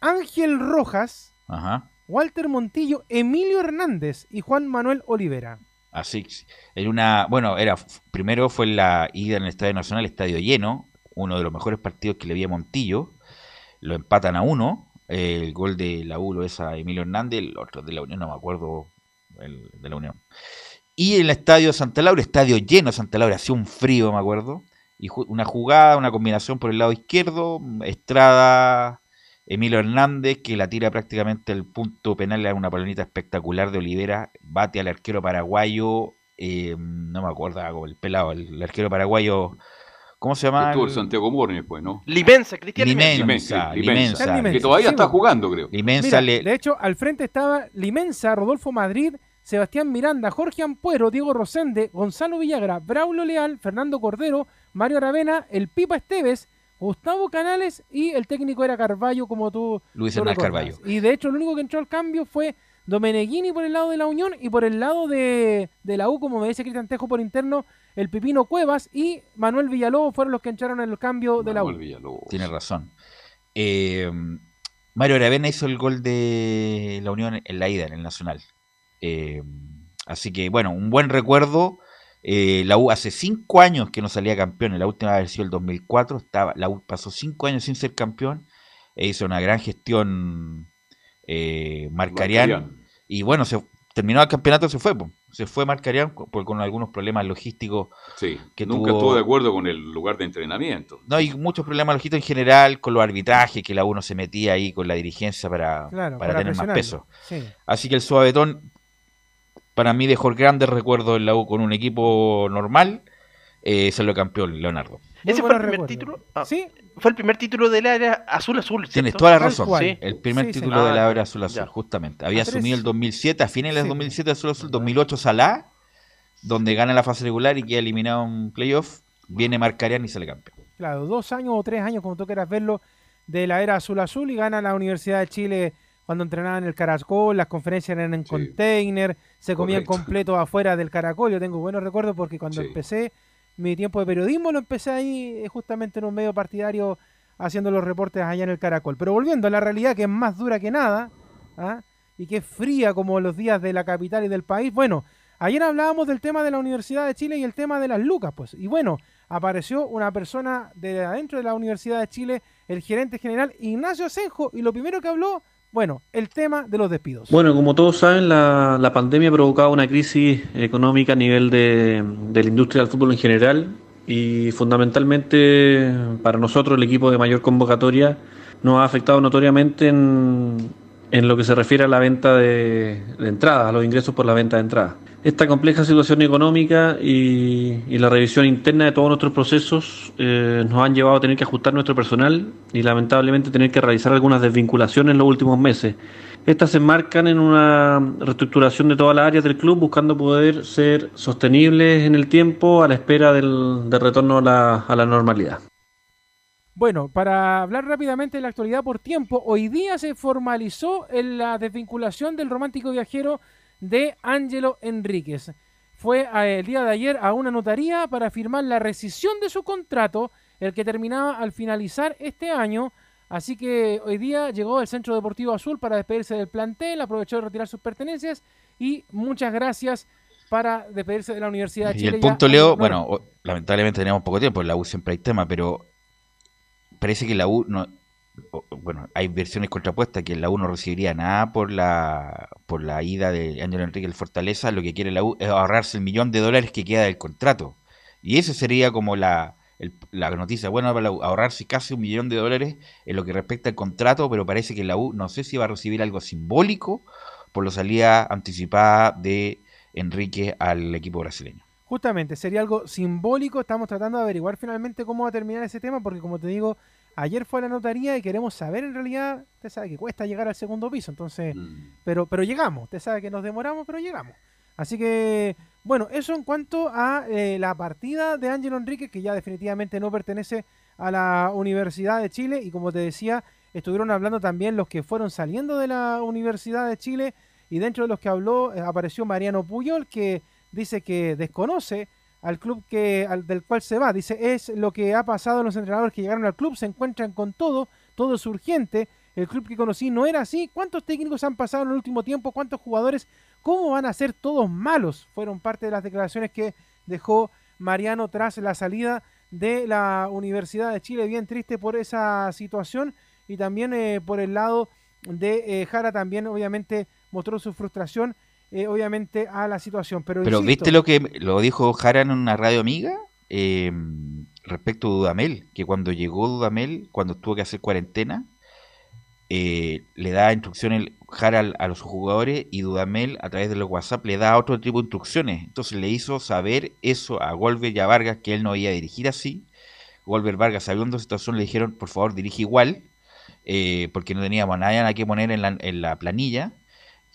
Ángel Rojas, Ajá. Walter Montillo, Emilio Hernández y Juan Manuel Olivera. Así, en una, bueno, era primero fue la ida en el Estadio Nacional, estadio lleno, uno de los mejores partidos que le vi a Montillo, lo empatan a uno, el gol de la U lo es a Emilio Hernández, el otro de la Unión, no me acuerdo, el de la Unión. Y en el estadio Santa Laura, estadio lleno de Santa Laura, hacía un frío, me acuerdo, y una jugada, una combinación por el lado izquierdo, Estrada, Emilio Hernández, que la tira prácticamente el punto penal a una palonita espectacular de Olivera, bate al arquero paraguayo, eh, no me acuerdo, como el pelado, el, el arquero paraguayo, ¿cómo se llama? Estuvo el Santiago Morning después, ¿no? Limensa, Cristian Limensa. Limensa, Limensa, Limensa, Que todavía Sí, está jugando, creo. Limensa Mira, le- de hecho, al frente estaba Limensa, Rodolfo Madrid, Sebastián Miranda, Jorge Ampuero, Diego Rosende, Gonzalo Villagra, Braulio Leal, Fernando Cordero, Mario Aravena, el Pipa Esteves, Gustavo Canales y el técnico era Carballo, como tú. Luis Hernán. Carballo. Y de hecho, el único que entró al cambio fue Domeneghini por el lado de la Unión y por el lado de, de la U, como me dice Cristian Tejo por interno, el Pipino Cuevas y Manuel Villalobos fueron los que entraron en el cambio de la U. Tiene razón. Eh, Mario Aravena hizo el gol de la Unión en la ida, en el Nacional. Eh, así que, bueno, un buen recuerdo. Eh, la U hace cinco años que no salía campeón. En la última vez sido el 2004. Estaba, la U pasó cinco años sin ser campeón. E hizo una gran gestión eh. Marcarián. Y bueno, se terminó el campeonato, se fue. po. Se fue Marcarián con, por- con algunos problemas logísticos. Sí, que nunca tuvo- estuvo de acuerdo con el lugar de entrenamiento. No, hay muchos problemas logísticos en general con los arbitrajes, que la uno se metía ahí con la dirigencia para, Claro, para para tener más peso. Sí. Así que el suavetón, para mí, dejó grandes recuerdos en la U con un equipo normal. Eh, salió campeón Leonardo. ¿Ese fue el primer título? Ah, Fue el primer título de la era azul azul. Tienes toda la razón. Sí. El primer Sí, sí. título de Ah, la era azul azul, ya. justamente. Había A tres. asumido el 2007, a finales del Sí. 2007 azul azul, 2008 Salá, donde gana la fase regular y queda eliminado en playoff. Viene Marcarián y sale campeón. Claro, dos años o tres años, como tú quieras verlo, de la era azul azul y gana la Universidad de Chile cuando entrenaban en el Caracol, las conferencias eran en container, se comían completo afuera del Caracol. Yo tengo buenos recuerdos porque cuando Sí. empecé mi tiempo de periodismo lo empecé ahí eh, justamente en un medio partidario haciendo los reportes allá en el Caracol. Pero volviendo a la realidad que es más dura que nada ¿ah? y que es fría como los días de la capital y del país. Bueno, ayer hablábamos del tema de la Universidad de Chile y el tema de las lucas, pues. Y bueno, apareció una persona de adentro de la Universidad de Chile, el gerente general Ignacio Asenjo, y lo primero que habló, bueno, el tema de los despidos. Bueno, como todos saben, la, pandemia ha provocado una crisis económica a nivel de, de la industria del fútbol en general y fundamentalmente para nosotros el equipo de mayor convocatoria nos ha afectado notoriamente en, en lo que se refiere a la venta de, de entradas, a los ingresos por la venta de entradas. Esta compleja situación económica y, la revisión interna de todos nuestros procesos eh, nos han llevado a tener que ajustar nuestro personal y lamentablemente tener que realizar algunas desvinculaciones en los últimos meses. Estas se enmarcan en una reestructuración de todas las áreas del club buscando poder ser sostenibles en el tiempo a la espera del, del retorno a la, a la normalidad. Bueno, para hablar rápidamente de la actualidad por tiempo, hoy día se formalizó en la desvinculación del romántico viajero de Ángelo Enríquez. Fue eh, el día de ayer a una notaría para firmar la rescisión de su contrato, el que terminaba al finalizar este año. Así que hoy día llegó el Centro Deportivo Azul para despedirse del plantel, aprovechó de retirar sus pertenencias y muchas gracias para despedirse de la Universidad de Y Chile. el Ya punto, Leo, no, bueno, lamentablemente tenemos poco tiempo, en la U siempre hay tema, pero parece que la U no, bueno, hay versiones contrapuestas que la U no recibiría nada por la por la ida de Ángelo Enrique el Fortaleza, lo que quiere la U es ahorrarse el millón de dólares que queda del contrato. Y eso sería como la, la noticia buena para la U, ahorrarse casi un millón de dólares en lo que respecta al contrato, pero parece que la U no sé si va a recibir algo simbólico por la salida anticipada de Enrique al equipo brasileño. Justamente, sería algo simbólico. Estamos tratando de averiguar finalmente cómo va a terminar ese tema, porque como te digo, ayer fue a la notaría y queremos saber en realidad, usted sabe que cuesta llegar al segundo piso, entonces, pero, pero llegamos, usted sabe que nos demoramos, pero llegamos. Así que, bueno, eso en cuanto a eh, la partida de Ángelo Enrique, que ya definitivamente no pertenece a la Universidad de Chile, y como te decía, estuvieron hablando también los que fueron saliendo de la Universidad de Chile, y dentro de los que habló eh, apareció Mariano Puyol, que dice que desconoce al club que del cual se va. Dice, es lo que ha pasado en los entrenadores que llegaron al club, se encuentran con todo, todo es urgente. El club que conocí no era así. ¿Cuántos técnicos han pasado en el último tiempo? ¿Cuántos jugadores? ¿Cómo van a ser todos malos? Fueron parte de las declaraciones que dejó Mariano tras la salida de la Universidad de Chile. Bien triste por esa situación y también eh, por el lado de eh, Jara también obviamente mostró su frustración eh, obviamente a la situación. Pero, Pero insisto, ¿viste lo que lo dijo Jara en una radio amiga? Eh, respecto a Dudamel, que cuando llegó Dudamel, cuando tuvo que hacer cuarentena, eh, le da instrucciones Jara a los jugadores y Dudamel a través de los WhatsApp le da otro tipo de instrucciones. Entonces le hizo saber eso a Golver y a Vargas que él no iba a dirigir así. Golver Vargas, sabiendo la situación, le dijeron, por favor, dirige igual, eh, porque no teníamos nada que poner en la, en la planilla.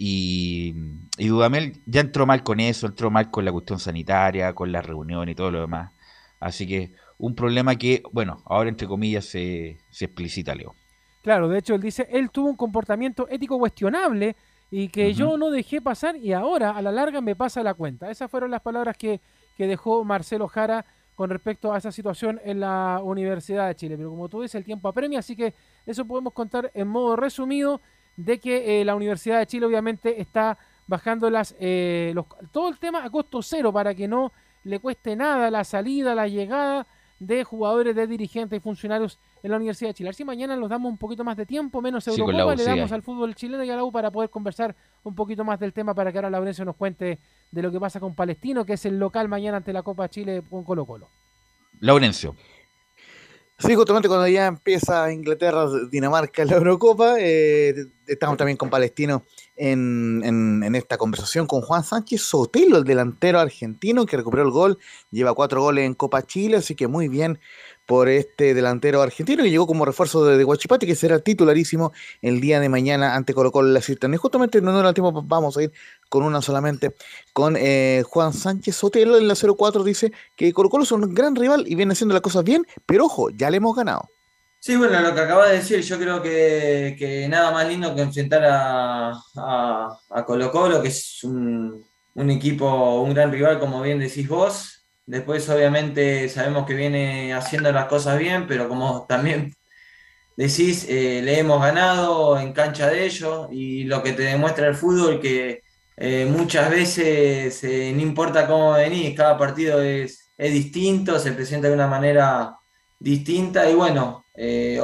Y, y Dudamel ya entró mal con eso, entró mal con la cuestión sanitaria, con la reunión y todo lo demás. Así que un problema que, bueno, ahora entre comillas se, se explicita, Leo. Claro, de hecho él dice, él tuvo un comportamiento ético cuestionable y que yo no dejé pasar y ahora a la larga me pasa la cuenta. Esas fueron las palabras que, que dejó Marcelo Jara con respecto a esa situación en la Universidad de Chile. Pero como tú dices, el tiempo apremia, así que eso podemos contar en modo resumido de que eh, la Universidad de Chile obviamente está bajando las, eh, los, todo el tema a costo cero para que no le cueste nada la salida, la llegada de jugadores, de dirigentes y funcionarios en la Universidad de Chile. Así mañana nos damos un poquito más de tiempo, menos Sí, U, le damos al fútbol chileno y a la U para poder conversar un poquito más del tema para que ahora Laurencio nos cuente de lo que pasa con Palestino, que es el local mañana ante la Copa Chile con Colo Colo. Laurencio. Sí, justamente cuando ya empieza Inglaterra, Dinamarca, la Eurocopa, eh, estamos también con Palestino en, en- en esta conversación con Juan Sánchez Sotelo, el delantero argentino que recuperó el gol, lleva cuatro goles en Copa Chile, así que muy bien por este delantero argentino que llegó como refuerzo de, Huachipati, que será titularísimo el día de mañana ante Colo Colo la Cisterna. Y justamente no nos da tiempo, vamos a ir con una solamente, con eh, Juan Sánchez Sotelo en la 04 dice que Colo Colo es un gran rival y viene haciendo las cosas bien, pero ojo, ya le hemos ganado. Sí, bueno, lo que acaba de decir, yo creo que, que nada más lindo que enfrentar a, a, a Colo Colo, que es un, un equipo, un gran rival, como bien decís vos. Después, obviamente, sabemos que viene haciendo las cosas bien, pero como también decís, eh, le hemos ganado en cancha de ellos y lo que te demuestra el fútbol, que eh, muchas veces eh, no importa cómo venís, cada partido es, es distinto, se presenta de una manera distinta y bueno,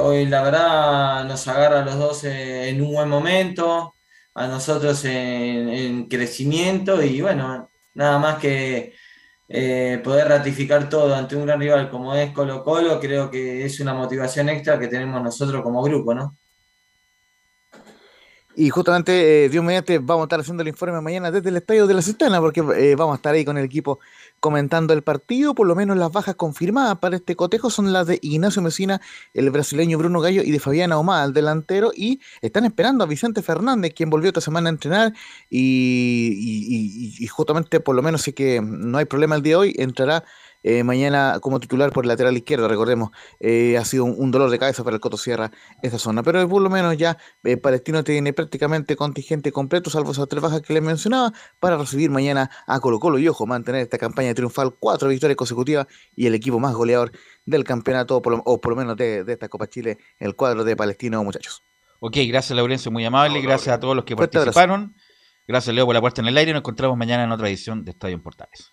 hoy la verdad nos agarra a los dos en un buen momento, a nosotros en crecimiento y bueno, nada más que eh, poder ratificar todo ante un gran rival como es Colo Colo, creo que es una motivación extra que tenemos nosotros como grupo, ¿no? Y justamente, eh, Dios mediante, vamos a estar haciendo el informe mañana desde el estadio de la Cisterna, porque eh, vamos a estar ahí con el equipo comentando el partido. Por lo menos las bajas confirmadas para este cotejo son las de Ignacio Mesina, el brasileño Bruno Gallo y de Fabiana Omar, el delantero. Y están esperando a Vicente Fernández, quien volvió esta semana a entrenar. Y, y- y- y justamente, por lo menos, si que no hay problema el día de hoy, entrará. Eh, mañana como titular por el lateral izquierdo, recordemos, eh, ha sido un, un dolor de cabeza para el Coto Sierra esta zona, pero por lo menos ya eh, Palestino tiene prácticamente contingente completo, salvo esas tres bajas que les mencionaba, para recibir mañana a Colo Colo y ojo, mantener esta campaña triunfal, cuatro victorias consecutivas y el equipo más goleador del campeonato, por lo- o por lo menos de, de esta Copa Chile, el cuadro de Palestino, muchachos. Ok, gracias Laurencio, muy amable. gracias a todos los que participaron. Gracias Leo por la puerta en el aire. Nos encontramos mañana en otra edición de Estadio en Portales.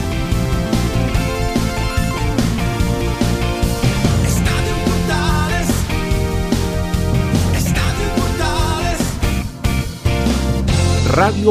Radio